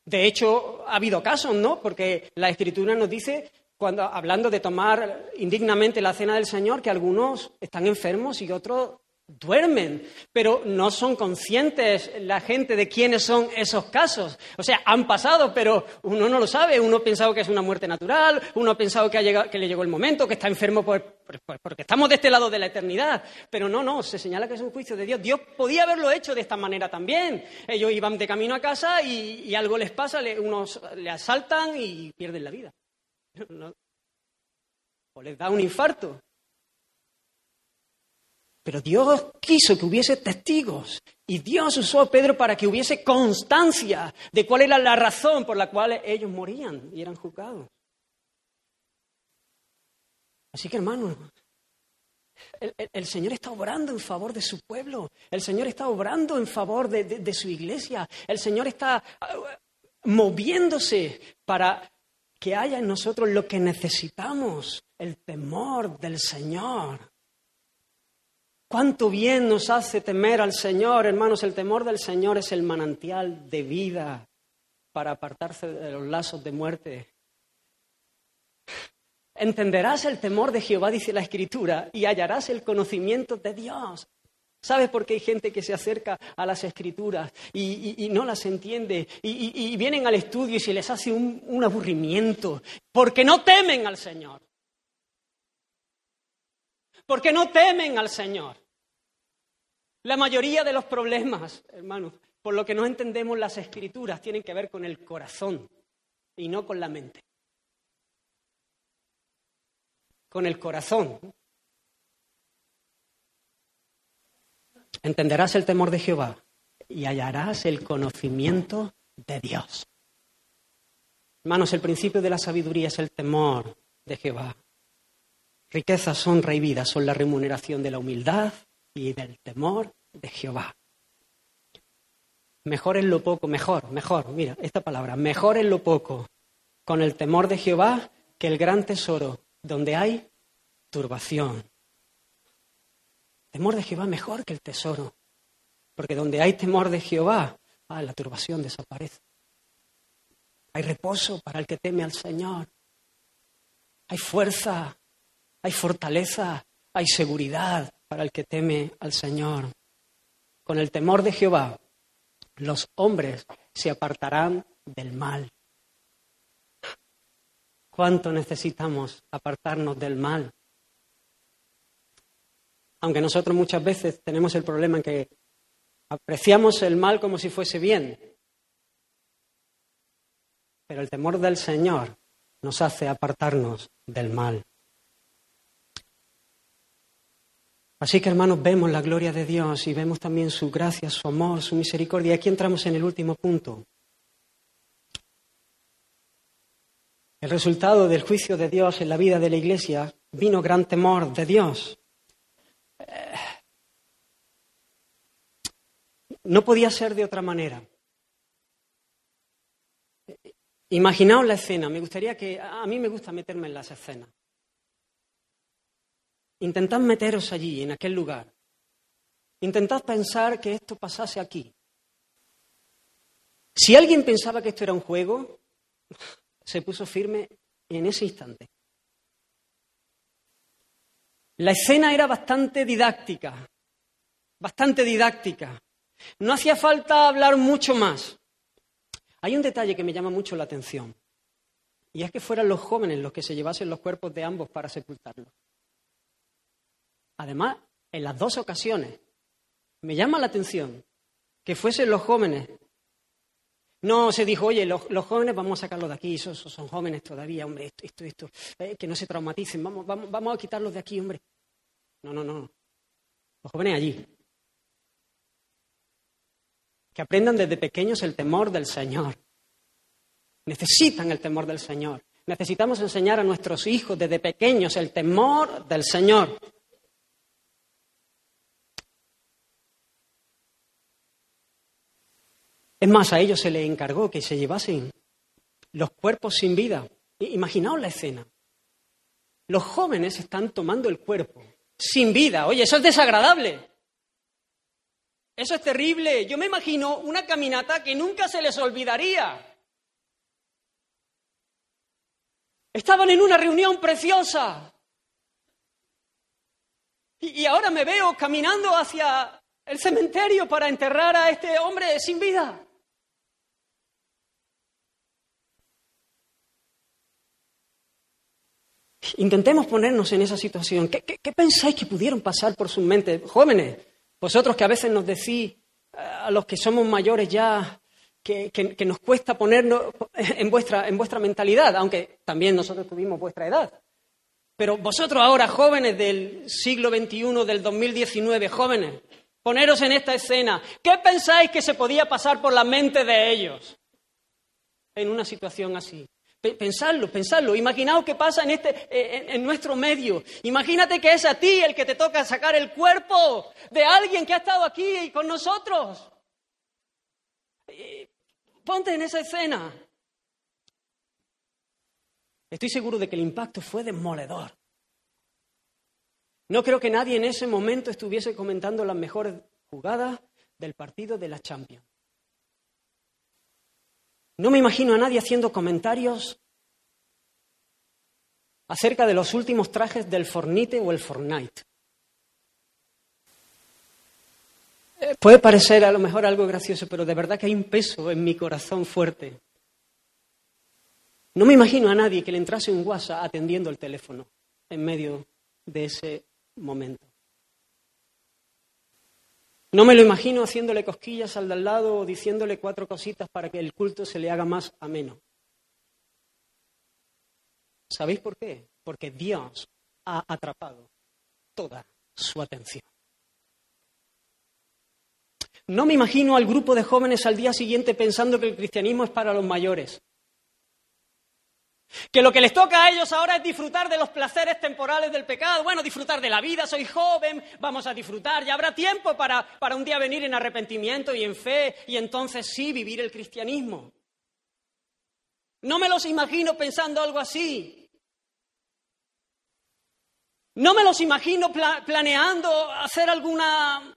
De hecho, ha habido casos, ¿no? Porque la Escritura nos dice, cuando hablando de tomar indignamente la cena del Señor, que algunos están enfermos y otros duermen, pero no son conscientes la gente de quiénes son esos casos. O sea, han pasado, pero uno no lo sabe. Uno ha pensado que es una muerte natural, uno ha pensado que, ha llegado, que le llegó el momento, que está enfermo por, por- porque estamos de este lado de la eternidad. Pero no, no, se señala que es un juicio de Dios. Dios podía haberlo hecho de esta manera también. Ellos iban de camino a casa y, y algo les pasa, le- unos le asaltan y pierden la vida. No- o les da un infarto. Pero Dios quiso que hubiese testigos y Dios usó a Pedro para que hubiese constancia de cuál era la razón por la cual ellos morían y eran juzgados. Así que hermanos, el, Señor está obrando en favor de su pueblo, el Señor está obrando en favor de, su iglesia, el Señor está ah, moviéndose para que haya en nosotros lo que necesitamos, el temor del Señor. Cuánto bien nos hace temer al Señor, hermanos. El temor del Señor es el manantial de vida para apartarse de los lazos de muerte. Entenderás el temor de Jehová, dice la Escritura, y hallarás el conocimiento de Dios. ¿Sabes por qué hay gente que se acerca a las escrituras y, no las entiende? Y, vienen al estudio y se les hace un aburrimiento, porque no temen al Señor. Porque no temen al Señor. La mayoría de los problemas, hermanos, por lo que no entendemos las escrituras, tienen que ver con el corazón y no con la mente. Con el corazón. Entenderás el temor de Jehová y hallarás el conocimiento de Dios. Hermanos, el principio de la sabiduría es el temor de Jehová. Riquezas, honra y son la remuneración de la humildad y del temor de Jehová. Mejor en lo poco, mejor, mejor, mira, esta palabra, mejor en lo poco, con el temor de Jehová, que el gran tesoro, donde hay turbación. Temor de Jehová mejor que el tesoro, porque donde hay temor de Jehová, ah, la turbación desaparece. Hay reposo para el que teme al Señor. Hay fuerza, hay fortaleza, hay seguridad para el que teme al Señor. Con el temor de Jehová, los hombres se apartarán del mal. ¿Cuánto necesitamos apartarnos del mal? Aunque nosotros muchas veces tenemos el problema en que apreciamos el mal como si fuese bien. Pero el temor del Señor nos hace apartarnos del mal. Así que hermanos, vemos la gloria de Dios y vemos también su gracia, su amor, su misericordia. Aquí entramos en el último punto. El resultado del juicio de Dios en la vida de la iglesia vino gran temor de Dios. Eh, No podía ser de otra manera. Imaginaos la escena. Me gustaría que. A mí me gusta meterme en las escenas. Intentad meteros allí, en aquel lugar. Intentad pensar que esto pasase aquí. Si alguien pensaba que esto era un juego, se puso firme en ese instante. La escena era bastante didáctica, bastante didáctica. No hacía falta hablar mucho más. Hay un detalle que me llama mucho la atención, y es que fueran los jóvenes los que se llevasen los cuerpos de ambos para sepultarlos. Además, en las dos ocasiones, me llama la atención que fuesen los jóvenes. No se dijo, oye, los, jóvenes vamos a sacarlos de aquí, esos son jóvenes todavía, hombre, esto, esto, esto, eh, que no se traumaticen, vamos, vamos, vamos a quitarlos de aquí, hombre. No, no, no. Los jóvenes allí. Que aprendan desde pequeños el temor del Señor. Necesitan el temor del Señor. Necesitamos enseñar a nuestros hijos desde pequeños el temor del Señor. Es más, a ellos se les encargó que se llevasen los cuerpos sin vida. Imaginaos la escena. Los jóvenes están tomando el cuerpo sin vida. Oye, eso es desagradable. Eso es terrible. Yo me imagino una caminata que nunca se les olvidaría. Estaban en una reunión preciosa. Y, y ahora me veo caminando hacia el cementerio para enterrar a este hombre sin vida. Intentemos ponernos en esa situación. ¿Qué, pensáis que pudieron pasar por sus mentes? Jóvenes, vosotros que a veces nos decís, a los que somos mayores ya, que, que- que nos cuesta ponernos en vuestra, en vuestra mentalidad, aunque también nosotros tuvimos vuestra edad. Pero vosotros ahora, jóvenes del siglo XXI, del 2019, jóvenes, poneros en esta escena. ¿Qué pensáis que se podía pasar por la mente de ellos en una situación así? Pe- Pensadlo, pensadlo. Imaginaos qué pasa en, este, eh, en, en nuestro medio. Imagínate que es a ti el que te toca sacar el cuerpo de alguien que ha estado aquí con nosotros. Eh, Ponte en esa escena. Estoy seguro de que el impacto fue demoledor. No creo que nadie en ese momento estuviese comentando las mejores jugadas del partido de la Champions. No me imagino a nadie haciendo comentarios acerca de los últimos trajes del Fornite o el Fortnite. Eh, Puede parecer a lo mejor algo gracioso, pero de verdad que hay un peso en mi corazón fuerte. No me imagino a nadie que le entrase un WhatsApp atendiendo el teléfono en medio de ese momento. No me lo imagino haciéndole cosquillas al de al lado o diciéndole cuatro cositas para que el culto se le haga más ameno. ¿Sabéis por qué? Porque Dios ha atrapado toda su atención. No me imagino al grupo de jóvenes al día siguiente pensando que el cristianismo es para los mayores. Que lo que les toca a ellos ahora es disfrutar de los placeres temporales del pecado. Bueno, disfrutar de la vida, soy joven, vamos a disfrutar. Ya habrá tiempo para, para un día venir en arrepentimiento y en fe y entonces sí vivir el cristianismo. No me los imagino pensando algo así. No me los imagino pla- planeando hacer alguna,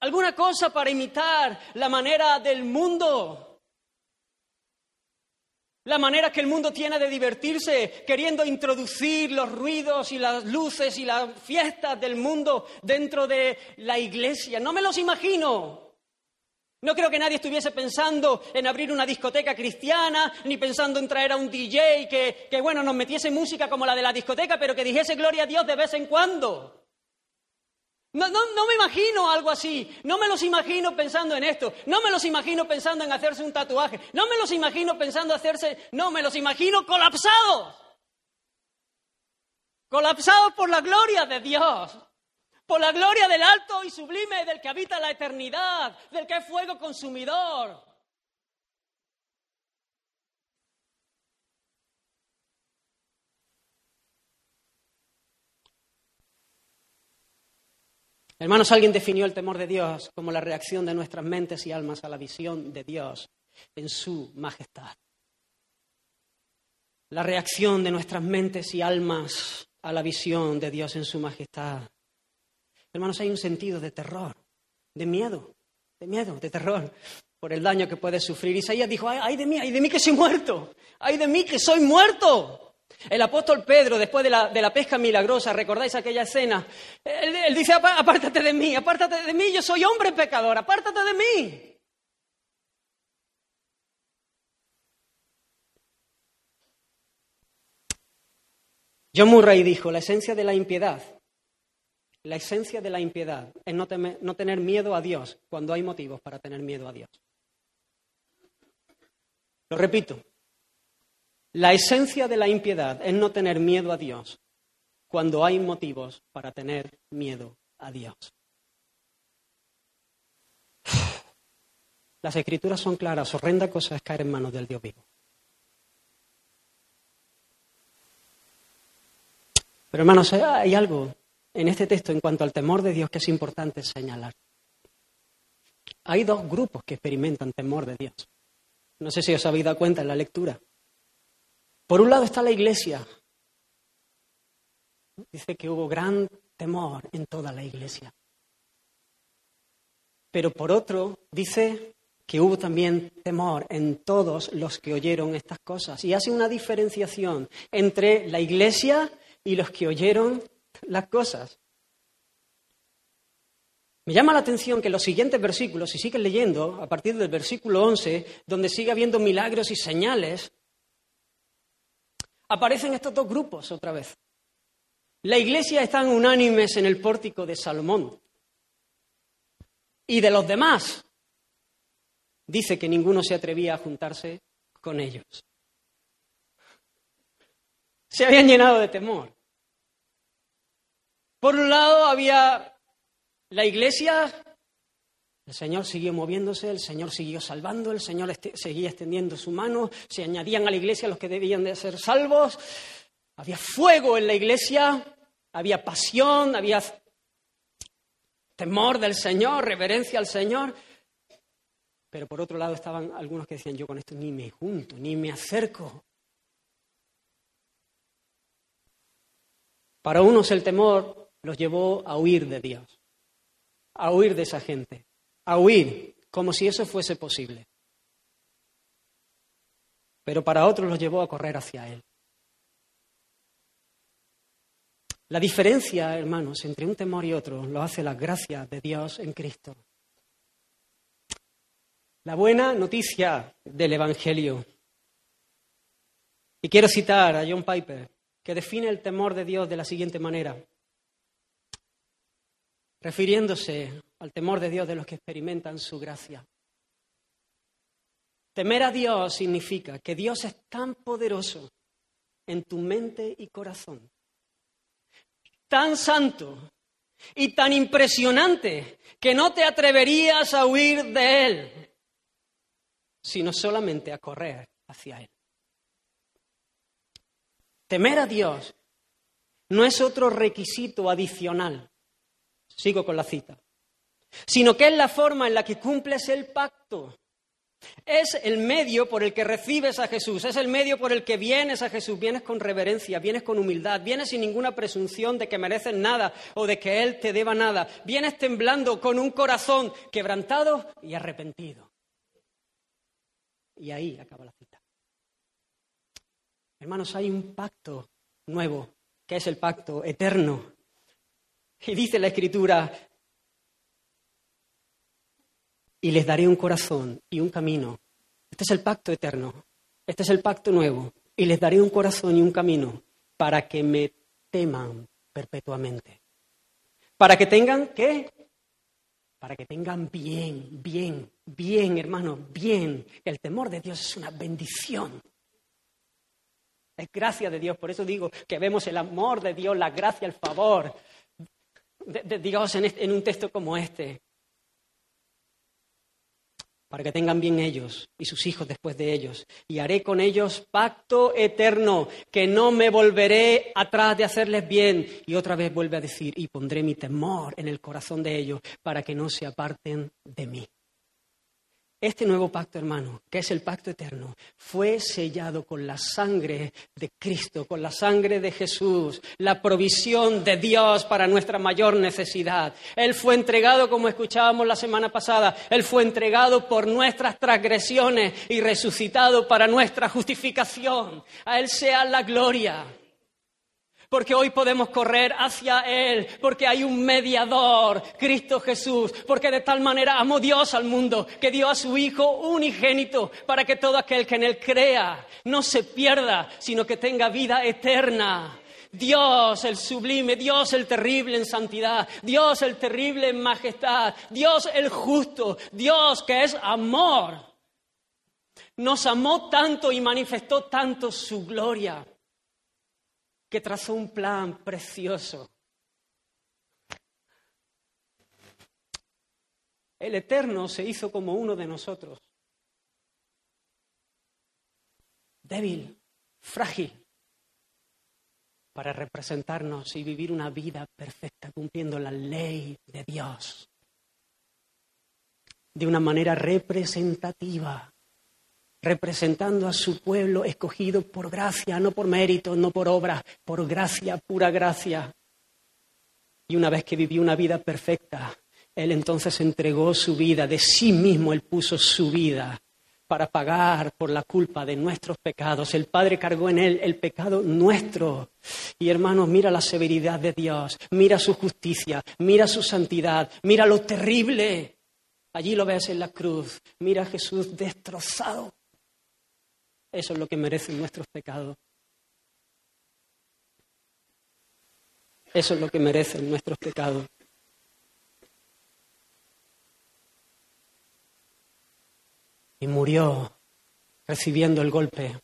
alguna cosa para imitar la manera del mundo. La manera que el mundo tiene de divertirse, queriendo introducir los ruidos y las luces y las fiestas del mundo dentro de la iglesia. No me los imagino. No creo que nadie estuviese pensando en abrir una discoteca cristiana, ni pensando en traer a un DJ que, que, bueno, nos metiese música como la de la discoteca, pero que dijese gloria a Dios de vez en cuando. No, no, no me imagino algo así, no me los imagino pensando en esto, no me los imagino pensando en hacerse un tatuaje, no me los imagino pensando hacerse, no, me los imagino colapsados, colapsados por la gloria de Dios, por la gloria del alto y sublime del que habita la eternidad, del que es fuego consumidor. Hermanos, alguien definió el temor de Dios como la reacción de nuestras mentes y almas a la visión de Dios en su majestad. La reacción de nuestras mentes y almas a la visión de Dios en su majestad. Hermanos, hay un sentido de terror, de miedo, de miedo, de terror por el daño que puede sufrir. Isaías dijo, ay, ay de mí, ay de mí que soy muerto, ay de mí que soy muerto. El apóstol Pedro, después de la, de la pesca milagrosa, ¿recordáis aquella escena? Él, dice, "Apá- apártate de mí, apártate de mí, yo soy hombre pecador, apártate de mí. John Murray dijo, la esencia de la impiedad, la esencia de la impiedad es no tener miedo a Dios cuando hay motivos para tener miedo a Dios. Lo repito, la esencia de la impiedad es no tener miedo a Dios cuando hay motivos para tener miedo a Dios. Las escrituras son claras, horrenda cosa es caer en manos del Dios vivo. Pero hermanos, hay algo en este texto en cuanto al temor de Dios que es importante señalar. Hay dos grupos que experimentan temor de Dios. No sé si os habéis dado cuenta en la lectura. Por un lado está la iglesia. Dice que hubo gran temor en toda la iglesia. Pero por otro, dice que hubo también temor en todos los que oyeron estas cosas. Y hace una diferenciación entre la iglesia y los que oyeron las cosas. Me llama la atención que los siguientes versículos, si sigues leyendo, a partir del versículo 11, donde sigue habiendo milagros y señales, aparecen estos dos grupos otra vez. La iglesia están unánimes en el pórtico de Salomón. Y de los demás, dice que ninguno se atrevía a juntarse con ellos. Se habían llenado de temor. Por un lado había la iglesia, el Señor siguió moviéndose, el Señor siguió salvando, el Señor este, seguía extendiendo su mano, se añadían a la iglesia los que debían de ser salvos, había fuego en la iglesia, había pasión, había temor del Señor, reverencia al Señor. Pero por otro lado estaban algunos que decían, yo con esto ni me junto, ni me acerco. Para unos el temor los llevó a huir de Dios, a huir de esa gente, a huir como si eso fuese posible. Pero para otros los llevó a correr hacia Él. La diferencia, hermanos, entre un temor y otro lo hace la gracia de Dios en Cristo. La buena noticia del Evangelio. Y quiero citar a John Piper, que define el temor de Dios de la siguiente manera, refiriéndose al temor de Dios de los que experimentan su gracia. Temer a Dios significa que Dios es tan poderoso en tu mente y corazón tan santo y tan impresionante que no te atreverías a huir de Él, sino solamente a correr hacia Él. Temer a Dios no es otro requisito adicional, sigo con la cita, sino que es la forma en la que cumples el pacto es el medio por el que recibes a Jesús, es el medio por el que vienes a Jesús, vienes con reverencia, vienes con humildad, vienes sin ninguna presunción de que mereces nada o de que Él te deba nada, vienes temblando con un corazón quebrantado y arrepentido. Y ahí acaba la cita. Hermanos, hay un pacto nuevo, que es el pacto eterno. Y dice la Escritura, y les daré un corazón y un camino. Este es el pacto eterno, este es el pacto nuevo, y les daré un corazón y un camino para que me teman perpetuamente. Para que tengan, ¿qué? Para que tengan bien, bien, bien, hermano, bien. El temor de Dios es una bendición. Es gracia de Dios, por eso digo que vemos el amor de Dios, la gracia, el favor de, Dios en un texto como este para que tengan bien ellos y sus hijos después de ellos. Y haré con ellos pacto eterno, que no me volveré atrás de hacerles bien. Y otra vez vuelve a decir, y pondré mi temor en el corazón de ellos, para que no se aparten de mí. Este nuevo pacto, hermano, que es el pacto eterno, fue sellado con la sangre de Cristo, con la sangre de Jesús, la provisión de Dios para nuestra mayor necesidad. Él fue entregado, como escuchábamos la semana pasada, Él fue entregado por nuestras transgresiones y resucitado para nuestra justificación. A Él sea la gloria porque hoy podemos correr hacia Él, porque hay un mediador, Cristo Jesús, porque de tal manera amó Dios al mundo que dio a su Hijo unigénito para que todo aquel que en Él crea no se pierda, sino que tenga vida eterna. Dios el sublime, Dios el terrible en santidad, Dios el terrible en majestad, Dios el justo, Dios que es amor. Nos amó tanto y manifestó tanto su gloria que trazó un plan precioso. El Eterno se hizo como uno de nosotros, débil, frágil, para representarnos y vivir una vida perfecta cumpliendo la ley de Dios. De una manera representativa representando a su pueblo escogido por gracia, no por mérito, no por obra, por gracia, pura gracia. Y una vez que vivió una vida perfecta, Él entonces entregó su vida, de sí mismo Él puso su vida para pagar por la culpa de nuestros pecados. El Padre cargó en él el pecado nuestro. Y hermanos, mira la severidad de Dios, mira su justicia, mira su santidad, mira lo terrible. Allí lo ves en la cruz, mira a Jesús destrozado. Eso es lo que merecen nuestros pecados. Eso es lo que merecen nuestros pecados. Y murió recibiendo el golpe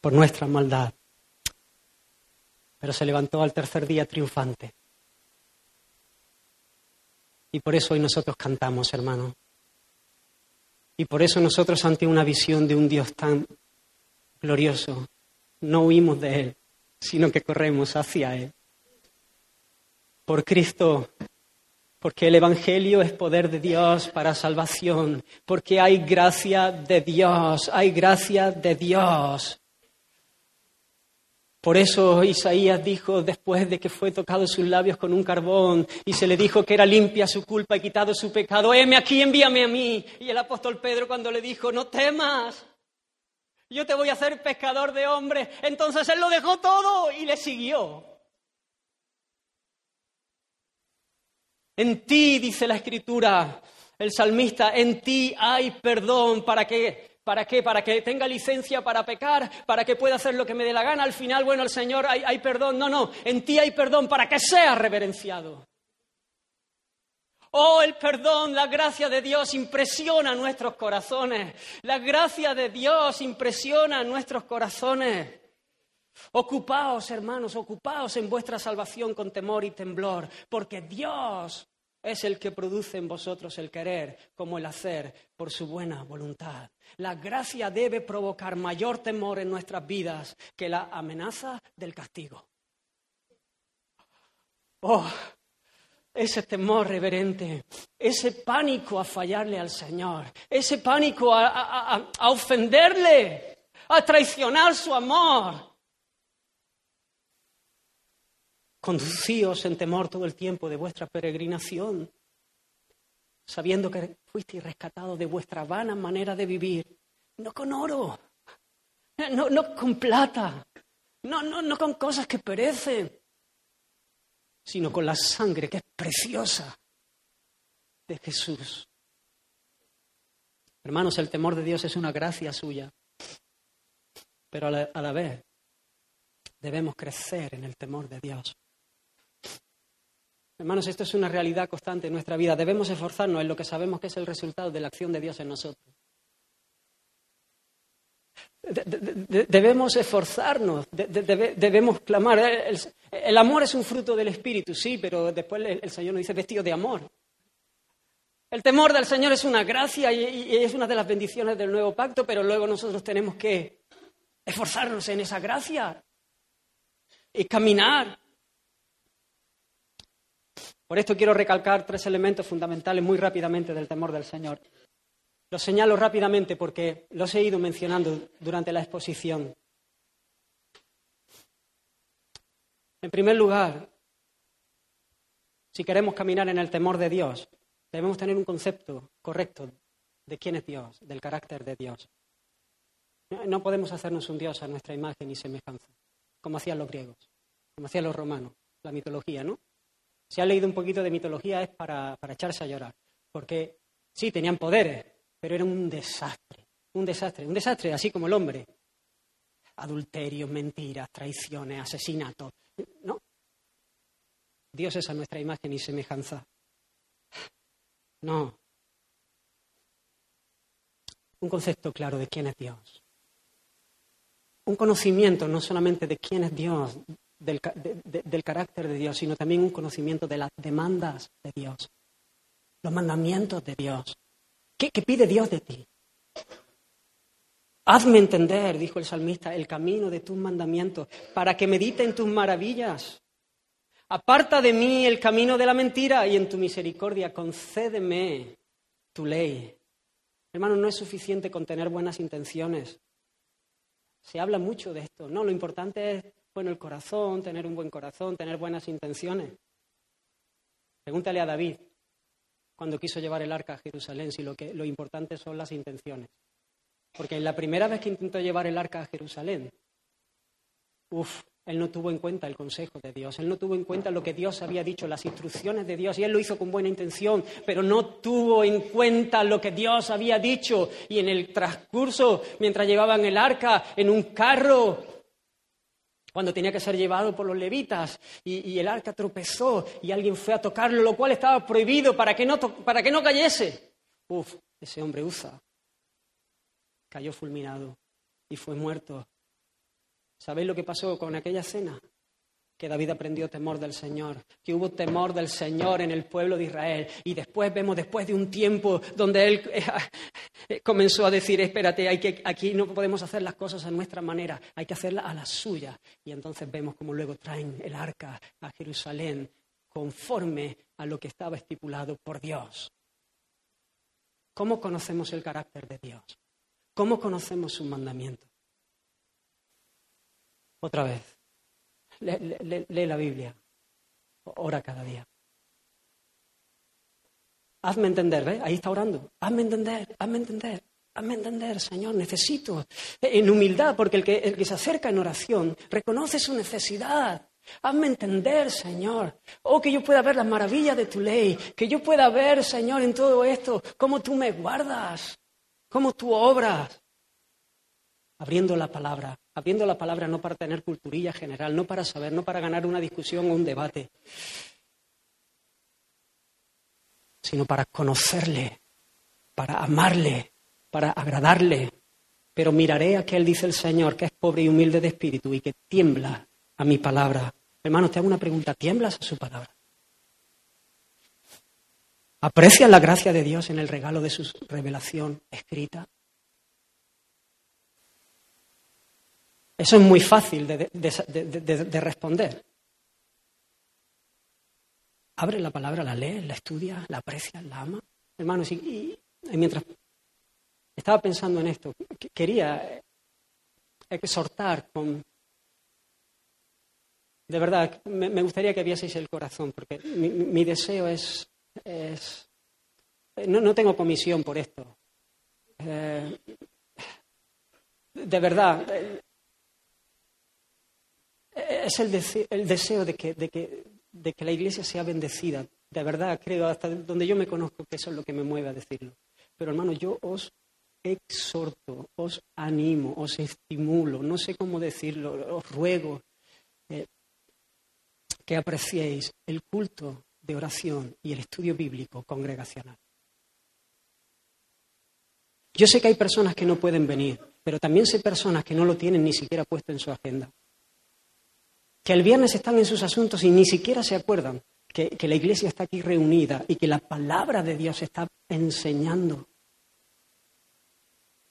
por nuestra maldad. Pero se levantó al tercer día triunfante. Y por eso hoy nosotros cantamos, hermano. Y por eso nosotros ante una visión de un Dios tan glorioso, no huimos de Él, sino que corremos hacia Él por Cristo, porque el Evangelio es poder de Dios para salvación, porque hay gracia de Dios, hay gracia de Dios. Por eso Isaías dijo, después de que fue tocado sus labios con un carbón y se le dijo que era limpia su culpa y quitado su pecado, heme aquí, envíame a mí. Y el apóstol Pedro cuando le dijo, no temas, yo te voy a hacer pescador de hombres, entonces él lo dejó todo y le siguió. En ti, dice la escritura, el salmista, en ti hay perdón. ¿Para qué? ¿Para qué? Para que tenga licencia para pecar, para que pueda hacer lo que me dé la gana. Al final, bueno, el Señor, hay, perdón. No, no, en ti hay perdón para que sea reverenciado. Oh, el perdón, la gracia de Dios impresiona nuestros corazones. La gracia de Dios impresiona nuestros corazones. Ocupaos, hermanos, ocupaos en vuestra salvación con temor y temblor, porque Dios es el que produce en vosotros el querer como el hacer por su buena voluntad. La gracia debe provocar mayor temor en nuestras vidas que la amenaza del castigo. Oh, ese temor reverente, ese pánico a fallarle al Señor, ese pánico a, ofenderle, a traicionar su amor. Conducíos en temor todo el tiempo de vuestra peregrinación, sabiendo que fuisteis rescatados de vuestra vana manera de vivir, no con oro, no, no con plata, no, no, no con cosas que perecen, sino con la sangre que es preciosa de Jesús. Hermanos, el temor de Dios es una gracia suya, pero a la, a la vez debemos crecer en el temor de Dios. Hermanos, esto es una realidad constante en nuestra vida. Debemos esforzarnos en lo que sabemos que es el resultado de la acción de Dios en nosotros. debemos esforzarnos, debemos clamar. El, amor es un fruto del Espíritu, sí, pero después el, Señor nos dice vestido de amor. El temor del Señor es una gracia y es una de las bendiciones del nuevo pacto, pero luego nosotros tenemos que esforzarnos en esa gracia y caminar por esto quiero recalcar tres elementos fundamentales muy rápidamente del temor del Señor. Los señalo rápidamente porque los he ido mencionando durante la exposición. En primer lugar, si queremos caminar en el temor de Dios, debemos tener un concepto correcto de quién es Dios, del carácter de Dios. No podemos hacernos un Dios a nuestra imagen y semejanza, como hacían los griegos, como hacían los romanos, la mitología, ¿no? Si ha leído un poquito de mitología es para, echarse a llorar. Porque sí, tenían poderes, pero era un desastre. Un desastre. Un desastre, así como el hombre. Adulterios, mentiras, traiciones, asesinatos. ¿No? Dios es a nuestra imagen y semejanza. No. Un concepto claro de quién es Dios. Un conocimiento no solamente de quién es Dios, del, carácter de Dios, sino también un conocimiento de las demandas de Dios, los mandamientos de Dios. ¿Qué, pide Dios de ti? Hazme entender, dijo el salmista, el camino de tus mandamientos, para que medite en tus maravillas. Aparta de mí el camino de la mentira y en tu misericordia concédeme tu ley. Hermano, no es suficiente con tener buenas intenciones. Se habla mucho de esto. No, lo importante es bueno el corazón, tener un buen corazón, tener buenas intenciones. Pregúntale a David cuando quiso llevar el arca a Jerusalén si lo, que, lo importante son las intenciones. Porque la primera vez que intentó llevar el arca a Jerusalén, uff, él no tuvo en cuenta el consejo de Dios, él no tuvo en cuenta lo que Dios había dicho, las instrucciones de Dios, y él lo hizo con buena intención, pero no tuvo en cuenta lo que Dios había dicho. Y en el transcurso, mientras llevaban el arca en un carro, cuando tenía que ser llevado por los levitas, y, el arca tropezó y alguien fue a tocarlo, lo cual estaba prohibido para que no, para que no cayese. Uf, ese hombre Usa cayó fulminado y fue muerto ¿Sabéis lo que pasó con aquella cena? Que David aprendió temor del Señor, que hubo temor del Señor en el pueblo de Israel. Y después vemos, después de un tiempo donde él eh, comenzó a decir, espérate, que, aquí no podemos hacer las cosas a nuestra manera, hay que hacerlas a la suya. Y entonces vemos cómo luego traen el arca a Jerusalén conforme a lo que estaba estipulado por Dios. ¿Cómo conocemos el carácter de Dios? ¿Cómo conocemos sus mandamientos? Otra vez. Lee, la Biblia. Ora cada día. Hazme entender, ¿ves? Ahí está orando. Hazme entender, hazme entender, hazme entender, Señor, necesito. En humildad, porque el que, el que se acerca en oración reconoce su necesidad. Hazme entender, Señor. Oh, que yo pueda ver las maravillas de tu ley. Que yo pueda ver, Señor, en todo esto, cómo tú me guardas, cómo tú obras. Abriendo la palabra, abriendo la palabra no para tener culturilla general, no para saber, no para ganar una discusión o un debate, sino para conocerle, para amarle, para agradarle. Pero miraré a aquel, dice el Señor, que es pobre y humilde de espíritu y que tiembla a mi palabra. Hermanos, te hago una pregunta, ¿tiemblas a su palabra? ¿Aprecias la gracia de Dios en el regalo de su revelación escrita? Eso es muy fácil de, responder. Abre la palabra, la lee, la estudia, la aprecia, la ama. Hermanos, y, mientras estaba pensando en esto, quería exhortar con... De verdad, me, gustaría que vieseis el corazón, porque mi, deseo es... es no, tengo comisión por esto. Eh, de verdad, es el, deseo, de, que, de, que, de que la iglesia sea bendecida. De verdad, creo, hasta donde yo me conozco, que eso es lo que me mueve a decirlo. Pero hermano, yo os exhorto, os animo, os estimulo, no sé cómo decirlo, os ruego eh, que apreciéis el culto de oración y el estudio bíblico congregacional. Yo sé que hay personas que no pueden venir, pero también sé personas que no lo tienen ni siquiera puesto en su agenda que el viernes están en sus asuntos y ni siquiera se acuerdan que, la iglesia está aquí reunida y que la palabra de Dios está enseñando.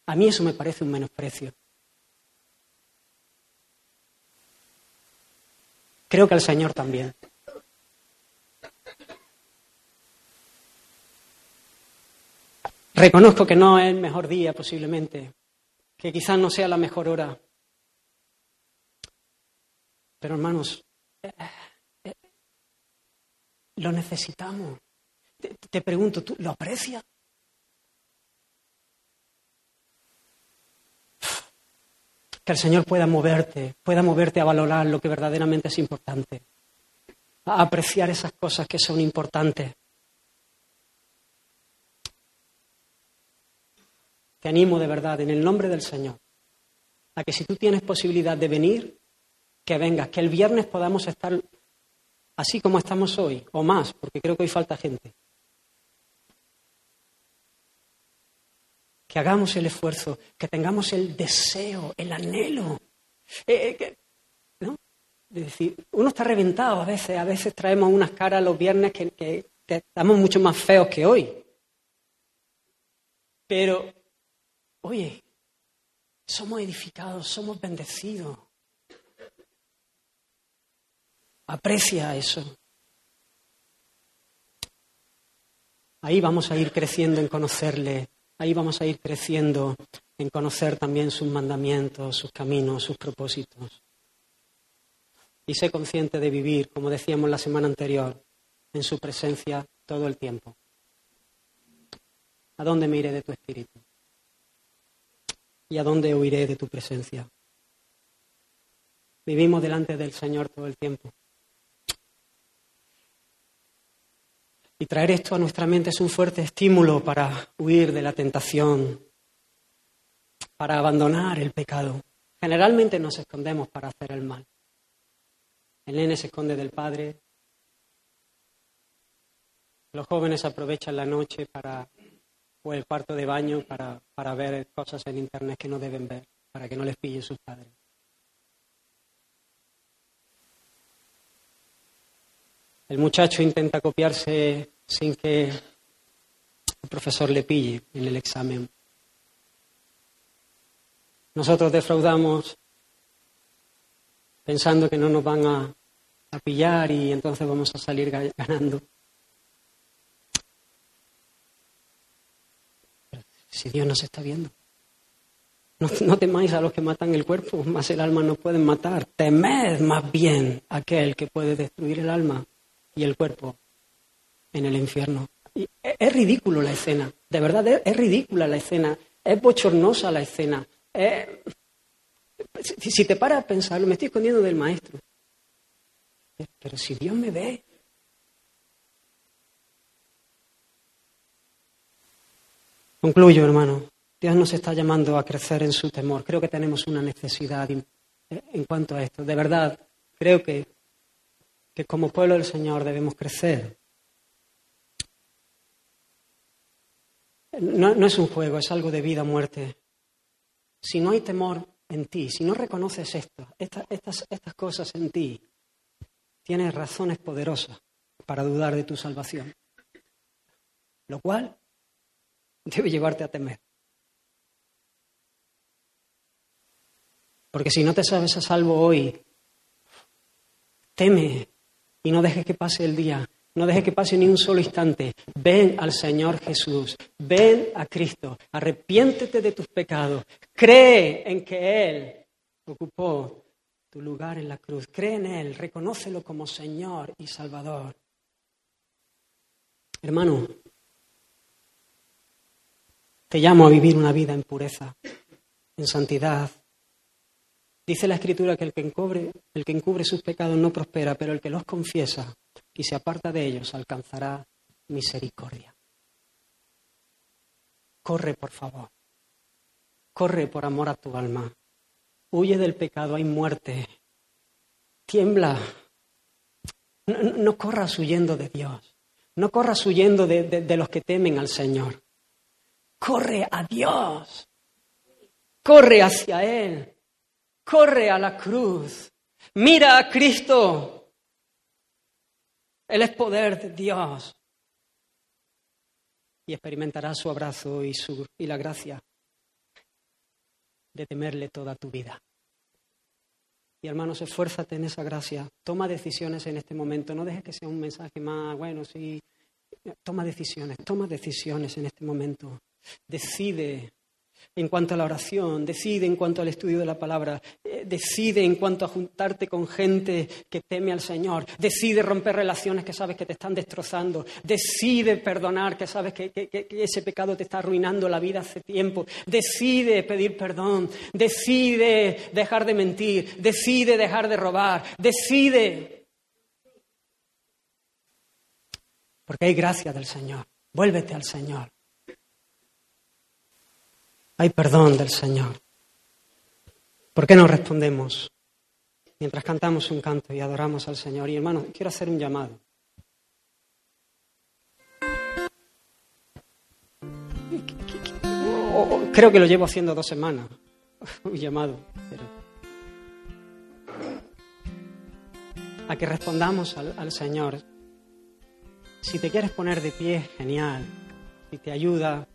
A mí eso me parece un menosprecio. Creo que al Señor también. Reconozco que no es el mejor día posiblemente, que quizás no sea la mejor hora, pero hermanos, eh, eh, lo necesitamos. Te, pregunto, ¿tú lo aprecias? Que el Señor pueda moverte, pueda moverte a valorar lo que verdaderamente es importante, a apreciar esas cosas que son importantes. Te animo de verdad, en el nombre del Señor, a que si tú tienes posibilidad de venir, que vengas, que el viernes podamos estar así como estamos hoy, o más, porque creo que hoy falta gente. Que hagamos el esfuerzo, que tengamos el deseo, el anhelo. Eh, eh, ¿no? Es decir, uno está reventado a veces, a veces traemos unas caras los viernes que, que estamos mucho más feos que hoy. Pero, oye, somos edificados, somos bendecidos. Aprecia eso. Ahí vamos a ir creciendo en conocerle, ahí vamos a ir creciendo en conocer también sus mandamientos, sus caminos, sus propósitos. Y sé consciente de vivir, como decíamos la semana anterior, en su presencia todo el tiempo. ¿A dónde mire de tu espíritu? ¿Y a dónde huiré de tu presencia? Vivimos delante del Señor todo el tiempo. Y traer esto a nuestra mente es un fuerte estímulo para huir de la tentación, para abandonar el pecado. Generalmente nos escondemos para hacer el mal. El nene se esconde del padre. Los jóvenes aprovechan la noche para, o el cuarto de baño para, para ver cosas en internet que no deben ver, para que no les pille sus padres. El muchacho intenta copiarse sin que el profesor le pille en el examen. Nosotros defraudamos pensando que no nos van a, a pillar y entonces vamos a salir ga- ganando. Si Dios nos está viendo. No, temáis a los que matan el cuerpo, más el alma no pueden matar. Temed más bien aquel que puede destruir el alma y el cuerpo en el infierno. Y es, es ridículo la escena, de verdad es, ridícula la escena, es bochornosa la escena. es- si, te paras a pensarlo, me estoy escondiendo del maestro. Pero si Dios me ve, Concluyo, hermano. Dios nos está llamando a crecer en su temor. Creo que tenemos una necesidad en cuanto a esto. De verdad, creo que, que como pueblo del Señor debemos crecer. No, es un juego, es algo de vida o muerte. Si no hay temor en ti, si no reconoces esto, esta- estas, estas cosas en ti, tienes razones poderosas para dudar de tu salvación. Lo cual debe llevarte a temer. Porque si no te sabes a salvo hoy, teme y no dejes que pase el día, no dejes que pase ni un solo instante. Ven al Señor Jesús, ven a Cristo, arrepiéntete de tus pecados, cree en que Él ocupó tu lugar en la cruz, cree en Él, reconócelo como Señor y Salvador. Hermano, te llamo a vivir una vida en pureza, en santidad. Dice la Escritura que el que, encubre, el que encubre sus pecados no prospera, pero el que los confiesa y se aparta de ellos alcanzará misericordia. Corre, por favor. Corre por amor a tu alma. Huye del pecado, hay muerte. Tiembla. No, corras huyendo de Dios. No corras huyendo de- de los que temen al Señor. Corre a Dios. Corre hacia Él. Corre a la cruz. Mira a Cristo. Él es poder de Dios. Y experimentarás su abrazo y, su, y la gracia de temerle toda tu vida. Y hermanos, esfuérzate en esa gracia. Toma decisiones en este momento. No dejes que sea un mensaje más, bueno, sí. Toma decisiones, toma decisiones en este momento. Decide en cuanto a la oración, decide en cuanto al estudio de la palabra, eh, decide en cuanto a juntarte con gente que teme al Señor, decide romper relaciones que sabes que te están destrozando, decide perdonar que sabes que, ese pecado te está arruinando la vida hace tiempo, decide pedir perdón, decide dejar de mentir, decide dejar de robar, decide. Porque hay gracia del Señor, vuélvete al Señor. Hay perdón del Señor. ¿Por qué no respondemos mientras cantamos un canto y adoramos al Señor? Y hermanos, quiero hacer un llamado. Creo que lo llevo haciendo dos semanas, un llamado, a que respondamos al, al Señor. Si te quieres poner de pie, genial. Si te ayuda,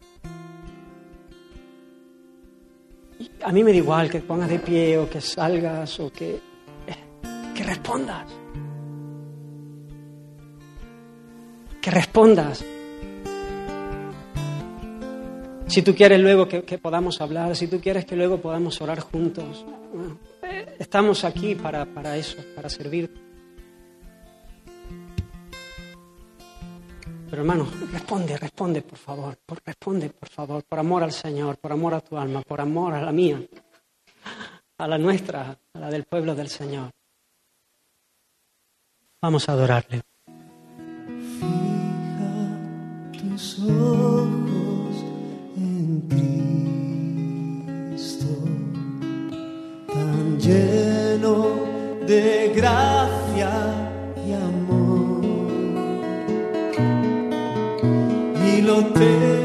A mí me da igual que pongas de pie o que salgas o que, que respondas. Que respondas. Si tú quieres luego que, que podamos hablar, si tú quieres que luego podamos orar juntos, eh, estamos aquí para, para eso, para servir. Pero hermano, responde, responde, por favor, por, responde, por favor, por amor al Señor, por amor a tu alma, por amor a la mía, a la nuestra, a la del pueblo del Señor. Vamos a adorarle. Fija tus ojos en Cristo, tan lleno de gracia y amor. Y lo te